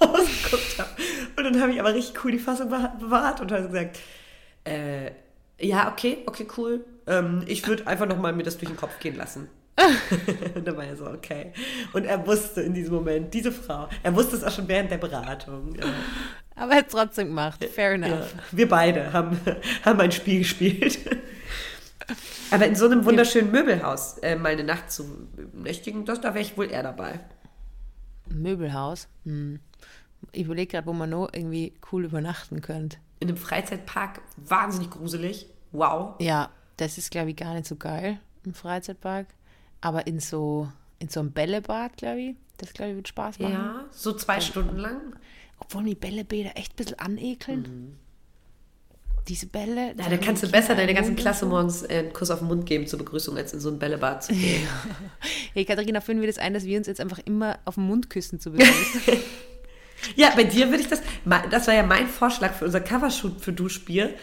ausgeguckt habe. Und dann habe ich aber richtig cool die Fassung bewahrt und habe gesagt, äh, ja, okay, okay, cool. Ähm, ich würde einfach nochmal mir das durch den Kopf gehen lassen. <laughs> und dann war er so, okay. Und er wusste in diesem Moment, diese Frau, er wusste es auch schon während der Beratung. Ja. Aber er hat es trotzdem gemacht. Fair enough. Ja, wir beide haben, haben ein Spiel gespielt. Aber in so einem wunderschönen Möbelhaus äh, mal eine Nacht zu nächtigen, das, da wäre ich wohl eher dabei. Möbelhaus. Hm. Ich überlege gerade, wo man noch irgendwie cool übernachten könnte. In einem Freizeitpark, wahnsinnig gruselig. Wow. Ja, das ist, glaube ich, gar nicht so geil im Freizeitpark. Aber in so, in so einem Bällebad, glaube ich, das, glaube ich, wird Spaß machen. Ja, so zwei Stunden lang. Obwohl mich Bällebäder echt ein bisschen anekeln. Diese Bälle. Ja, da kannst du besser deiner ganzen Klasse morgens äh, einen Kuss auf den Mund geben zur Begrüßung, als in so ein Bällebad zu gehen. <laughs> Hey, Katharina, führen wir das ein, dass wir uns jetzt einfach immer auf den Mund küssen zu begrüßen? <laughs> ja, bei dir würde ich das, das war ja mein Vorschlag für unser Covershoot für Duschbier,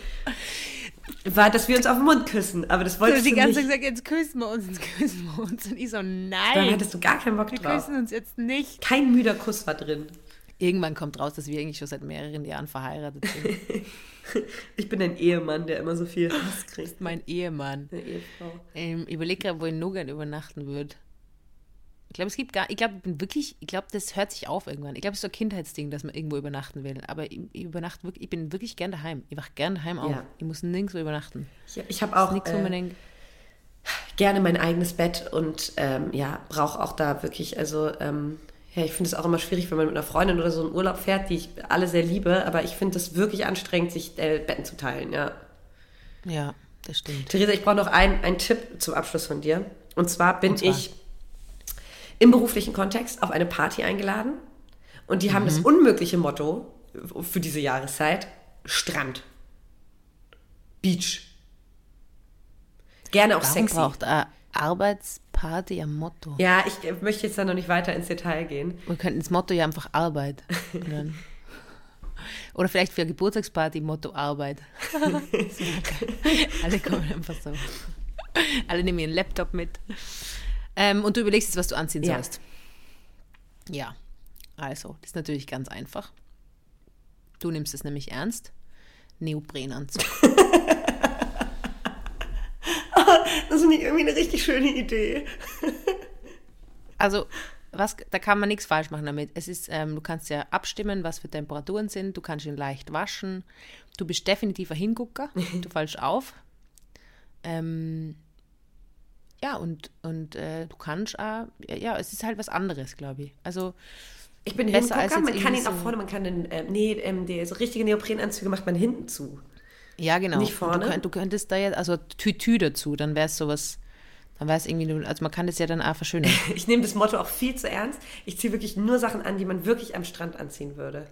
war, dass wir uns auf den Mund küssen. Aber das Du wolltest hast die du ganze Zeit nicht. gesagt, jetzt küssen wir uns, jetzt küssen wir uns. Und ich so, Dann nein, hattest du gar keinen Bock wir drauf. küssen uns jetzt nicht. Kein müder Kuss war drin. Irgendwann kommt raus, dass wir eigentlich schon seit mehreren Jahren verheiratet sind. <laughs> Ich bin ein Ehemann, der immer so viel Hass kriegt. mein Ehemann. Eine Ehefrau. Ähm, ich überlege gerade, wo ich noch gerne übernachten würde. Ich glaube, es gibt gar, ich glaube, ich bin wirklich, ich glaube, das hört sich auf irgendwann. Ich glaube, es ist so ein Kindheitsding, dass man irgendwo übernachten will. Aber ich, ich übernachte wirklich, ich bin wirklich gern daheim. Ich wache gern daheim auf. Ja. Ich muss nirgendwo übernachten. Ich, ich habe auch nichts, äh, denkt, gerne mein eigenes Bett und ähm, ja, brauche auch da wirklich, also ähm, ja, ich finde es auch immer schwierig, wenn man mit einer Freundin oder so in Urlaub fährt, die ich alle sehr liebe, aber ich finde es wirklich anstrengend, sich äh, Betten zu teilen, ja. ja, das stimmt. Theresa, ich brauche noch einen, einen Tipp zum Abschluss von dir. Und zwar bin Und zwar? ich im beruflichen Kontext auf eine Party eingeladen und die haben Mhm. das unmögliche Motto für diese Jahreszeit: Strand. Beach. Gerne auch Warum sexy. braucht eine Arbeitsparty ein Motto? Ja, ich äh, möchte jetzt da noch nicht weiter ins Detail gehen. Wir könnten das Motto ja einfach Arbeit. <laughs> nennen. Oder vielleicht für eine Geburtstagsparty Motto Arbeit. <laughs> <laughs> Alle kommen einfach so. Alle nehmen ihren Laptop mit. Ähm, und du überlegst jetzt, was du anziehen Ja. sollst. Ja, also, das ist natürlich ganz einfach. Du nimmst es nämlich ernst. Neoprenanzug. <laughs> Das finde ich irgendwie eine richtig schöne Idee. Also, was, da kann man nichts falsch machen damit. Es ist, ähm, du kannst ja abstimmen, was für Temperaturen sind. Du kannst ihn leicht waschen. Du bist definitiv ein Hingucker. <laughs> du fallst auf. Ähm, ja, und, und äh, du kannst auch, ja, es ist halt was anderes, glaube ich. Also, ich bin besser als man kann ihn auch vorne, man kann den, äh, nee, ähm, die so richtige Neoprenanzüge macht man hinten zu. Ja, genau. Nicht vorne. Du, du könntest da jetzt, also Tütü dazu, dann wäre es sowas, dann wäre es irgendwie, also man kann das ja dann auch verschönern. <laughs> ich nehme das Motto auch viel zu ernst. Ich ziehe wirklich nur Sachen an, die man wirklich am Strand anziehen würde.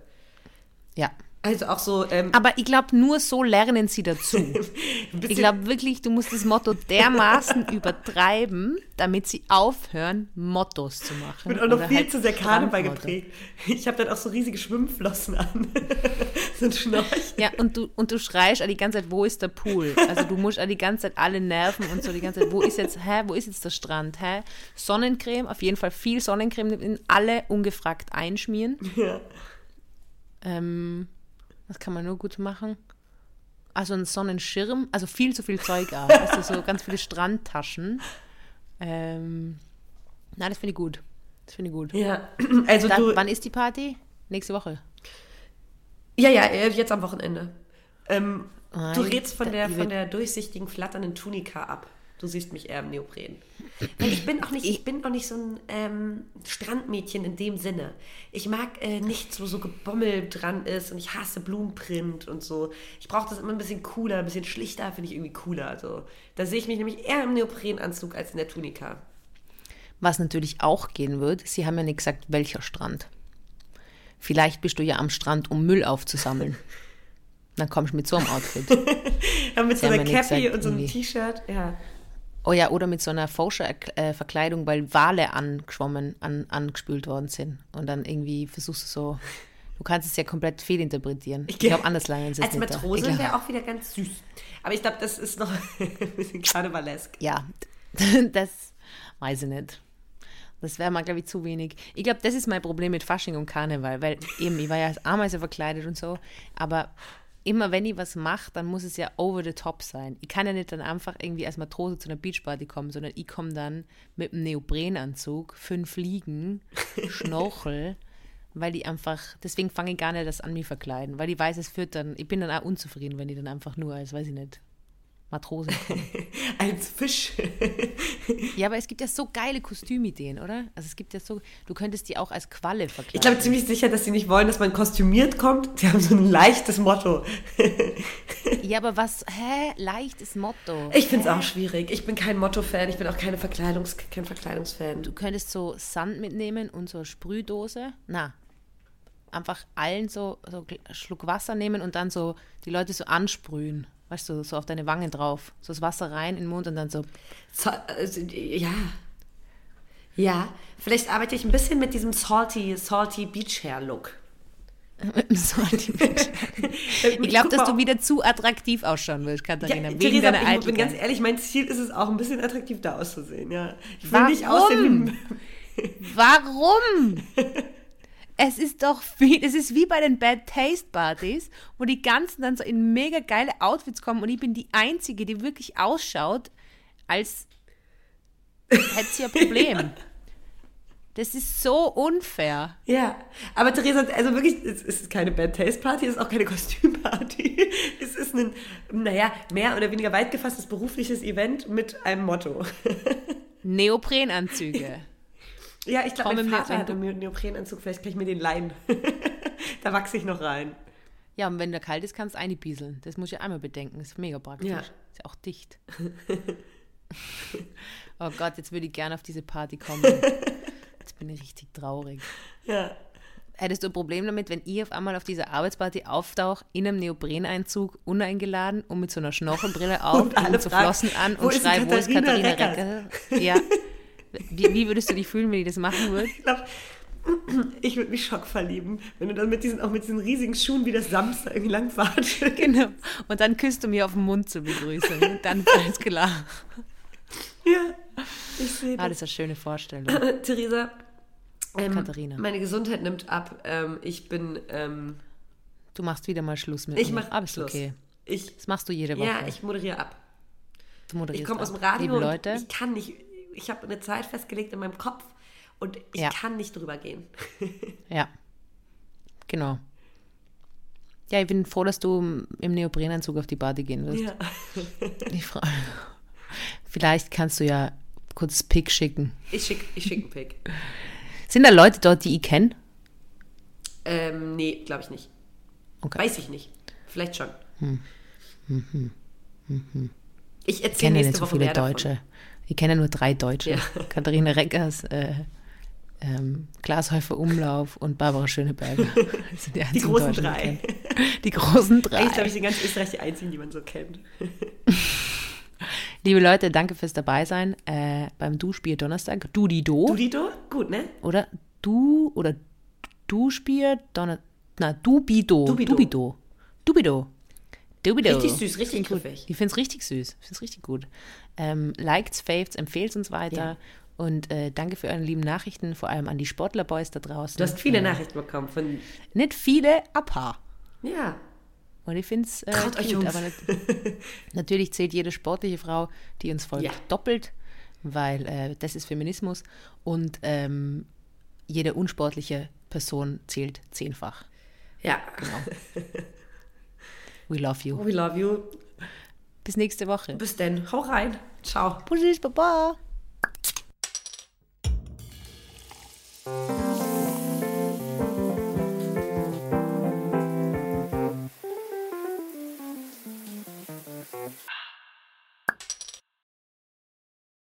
Ja, also auch so. Ähm, Aber ich glaube, nur so lernen sie dazu. <laughs> ich glaube wirklich, du musst das Motto dermaßen <laughs> übertreiben, damit sie aufhören, Mottos zu machen. Ich bin auch noch viel halt zu sehr Karneval geprägt. Ich habe dann auch so riesige Schwimmflossen an. <laughs> so ein Schnorch. Ja, und du, und du schreist die ganze Zeit, wo ist der Pool? Also du musst die ganze Zeit alle nerven und so die ganze Zeit, wo ist jetzt, hä, wo ist jetzt der Strand? Hä? Sonnencreme, auf jeden Fall viel Sonnencreme, in alle ungefragt einschmieren. Ja. Ähm, das kann man nur gut machen. Also ein Sonnenschirm, also viel zu viel Zeug auch. also so ganz viele Strandtaschen. Ähm, nein, das finde ich gut. Das finde ich gut. Ja, <clears throat> also Dann, du, wann ist die Party? Nächste Woche. Ja, ja, äh, jetzt am Wochenende. Ähm, du redst von der, von der durchsichtigen, flatternden Tunika ab. Du siehst mich eher im Neopren. Weil ich bin auch nicht, ich bin auch nicht so ein ähm, Strandmädchen in dem Sinne. Ich mag äh, nichts, wo so Gebommel dran ist und ich hasse Blumenprint und so. Ich brauche das immer ein bisschen cooler, ein bisschen schlichter, finde ich irgendwie cooler. Also, da sehe ich mich nämlich eher im Neoprenanzug als in der Tunika. Was natürlich auch gehen wird, sie haben ja nicht gesagt, welcher Strand. Vielleicht bist du ja am Strand, um Müll aufzusammeln. <laughs> Dann kommst du mit so einem Outfit. <laughs> ja, mit so einer Cappy und so einem T-Shirt, ja. Oh ja, oder mit so einer Forscher-Verkleidung, weil Wale angeschwommen, an, angespült worden sind. Und dann irgendwie versuchst du so, du kannst es ja komplett fehlinterpretieren. Ich, glaube, anders lange Als Matrose wäre auch wieder ganz süß. Aber ich glaube, das ist noch <laughs> ein bisschen karnevalesk. Ja, <laughs> das weiß ich nicht. Das wäre mal, glaube ich, zu wenig. Ich glaube, das ist mein Problem mit Fasching und Karneval, weil eben, ich war ja als Ameise verkleidet und so, aber immer wenn ich was mache, dann muss es ja over the top sein. Ich kann ja nicht dann einfach irgendwie als Matrose zu einer Beachparty kommen, sondern ich komme dann mit einem Neoprenanzug, fünf Fliegen, <laughs> Schnorchel, weil die einfach, deswegen fange ich gar nicht das an, mich verkleiden, weil ich weiß, es führt dann, ich bin dann auch unzufrieden, wenn ich dann einfach nur als, weiß ich nicht, Matrosen. <laughs> Als Fisch. ja, aber es gibt ja so geile Kostümideen, oder? Also es gibt ja so, du könntest die auch als Qualle verkleiden. Ich glaube ziemlich sicher, dass sie nicht wollen, dass man kostümiert kommt. Die haben so ein leichtes Motto. ja, aber was, hä? Leichtes Motto. Ich finde es auch schwierig. Ich bin kein Motto-Fan, ich bin auch keine Verkleidungs kein Verkleidungsfan. Du könntest so Sand mitnehmen und so Sprühdose. Na, einfach allen so, so einen Schluck Wasser nehmen und dann so die Leute so ansprühen weißt du, so auf deine Wangen drauf. So das Wasser rein in den Mund und dann so. so also, ja. Ja, vielleicht arbeite ich ein bisschen mit diesem salty, salty Beach Hair Look. <laughs> Salty Beach Ich glaube, dass du wieder zu attraktiv ausschauen willst, Katharina. Ja, wegen Theresa, ich bin ganz ehrlich, mein Ziel ist es auch, ein bisschen attraktiv da auszusehen. Ja. Ich will Warum? nicht aussehen Warum? <laughs> Es ist doch wie, es ist wie bei den Bad Taste Partys, wo die ganzen dann so in mega geile Outfits kommen und ich bin die Einzige, die wirklich ausschaut, als hätte sie ein <laughs> Problem. Das ist so unfair. Ja, aber Theresa, also wirklich, es ist keine Bad Taste Party, es ist auch keine Kostümparty. <laughs> Es ist ein, naja, mehr oder weniger weit gefasstes berufliches Event mit einem Motto. <laughs> Neoprenanzüge. Ja, ich glaube, mein Vater hat einen Neoprenanzug, vielleicht kann ich mir den leihen. <laughs> da wachse ich noch rein. Ja, und wenn der kalt ist, kannst du einbieseln. Das muss ich einmal bedenken. Das ist mega praktisch. Ja. Ist ja auch dicht. <laughs> oh Gott, jetzt würde ich gerne auf diese Party kommen. <laughs> Jetzt bin ich richtig traurig. Ja. Hättest du ein Problem damit, wenn ich auf einmal auf dieser Arbeitsparty auftauche, in einem Neopreneinzug, uneingeladen und mit so einer Schnorchelbrille auf und, und so Flossen an und schreibe, wo ist Katharina Recker? Ja. Wie, wie würdest du dich fühlen, wenn die das machen würde? Ich glaube, <clears throat> ich würde mich schock verlieben, wenn du dann mit diesen, auch mit diesen riesigen Schuhen wie das Samstag irgendwie langfahrt. Genau. Und dann küsst du mir auf den Mund zur Begrüßung. Und dann ist klar. Ja, ich sehe das. Ah, das ist eine schöne Vorstellung. <clears throat> Theresa, ähm, Katharina. Meine Gesundheit nimmt ab. Ähm, ich bin. Ähm, du machst wieder mal Schluss mit ich mir. Ich mache Schluss. okay. Ich, das machst du jede Woche. Ja, ich moderiere ab. Du moderierst ich komme aus dem Radio. Liebe Leute. ich kann nicht ich habe eine Zeit festgelegt in meinem Kopf Und ich ja. kann nicht drüber gehen. <laughs> ja. Genau. Ja, ich bin froh, dass du im Neoprenanzug auf die Party gehen wirst. Ja. <laughs> Ich frage. Vielleicht kannst du ja kurz Pick schicken. Ich schicke ich schick einen Pick. Sind da Leute dort, die ich kenne? Ähm, nee, glaube ich nicht. Okay. Weiß ich nicht. Vielleicht schon. Hm. Hm, hm. Ich erzähle nächste nicht so Woche viele Deutsche. Davon. Ich kenne nur drei Deutsche. Ja. Katharina Reckers, äh, ähm, Glashäufer Umlauf und Barbara Schöneberger. <laughs> Die, die, großen drei. Die großen drei. Eigentlich, glaube ich, in ganz Österreich die einzigen, die man so kennt. <laughs> Liebe Leute, danke fürs Dabeisein äh, beim Du-Spiel Donnerstag. Du-di-do. Du-di-do? Gut, ne? Oder Du oder Du-Spiel Donnerstag. Na, Du-bido. Du-bido. Du-bido. Du-bido. Richtig süß, richtig griffig. Ich finde es richtig süß. Ich finde es richtig gut. Ähm, likes, faves, empfehlt uns weiter. Ja. Und äh, danke für eure lieben Nachrichten, vor allem an die Sportlerboys da draußen. Du hast viele äh, Nachrichten bekommen von. Nicht viele, ein paar. Ja. Und ich finde es äh, euch Jungs. aber nicht, <laughs> natürlich zählt jede sportliche Frau, die uns folgt, ja. doppelt, weil äh, das ist Feminismus. Und ähm, jede unsportliche Person zählt zehnfach. Ja. Genau. <laughs> We love you. We love you. Bis nächste Woche. Bis denn. Hau rein. Ciao. Bussis, Baba.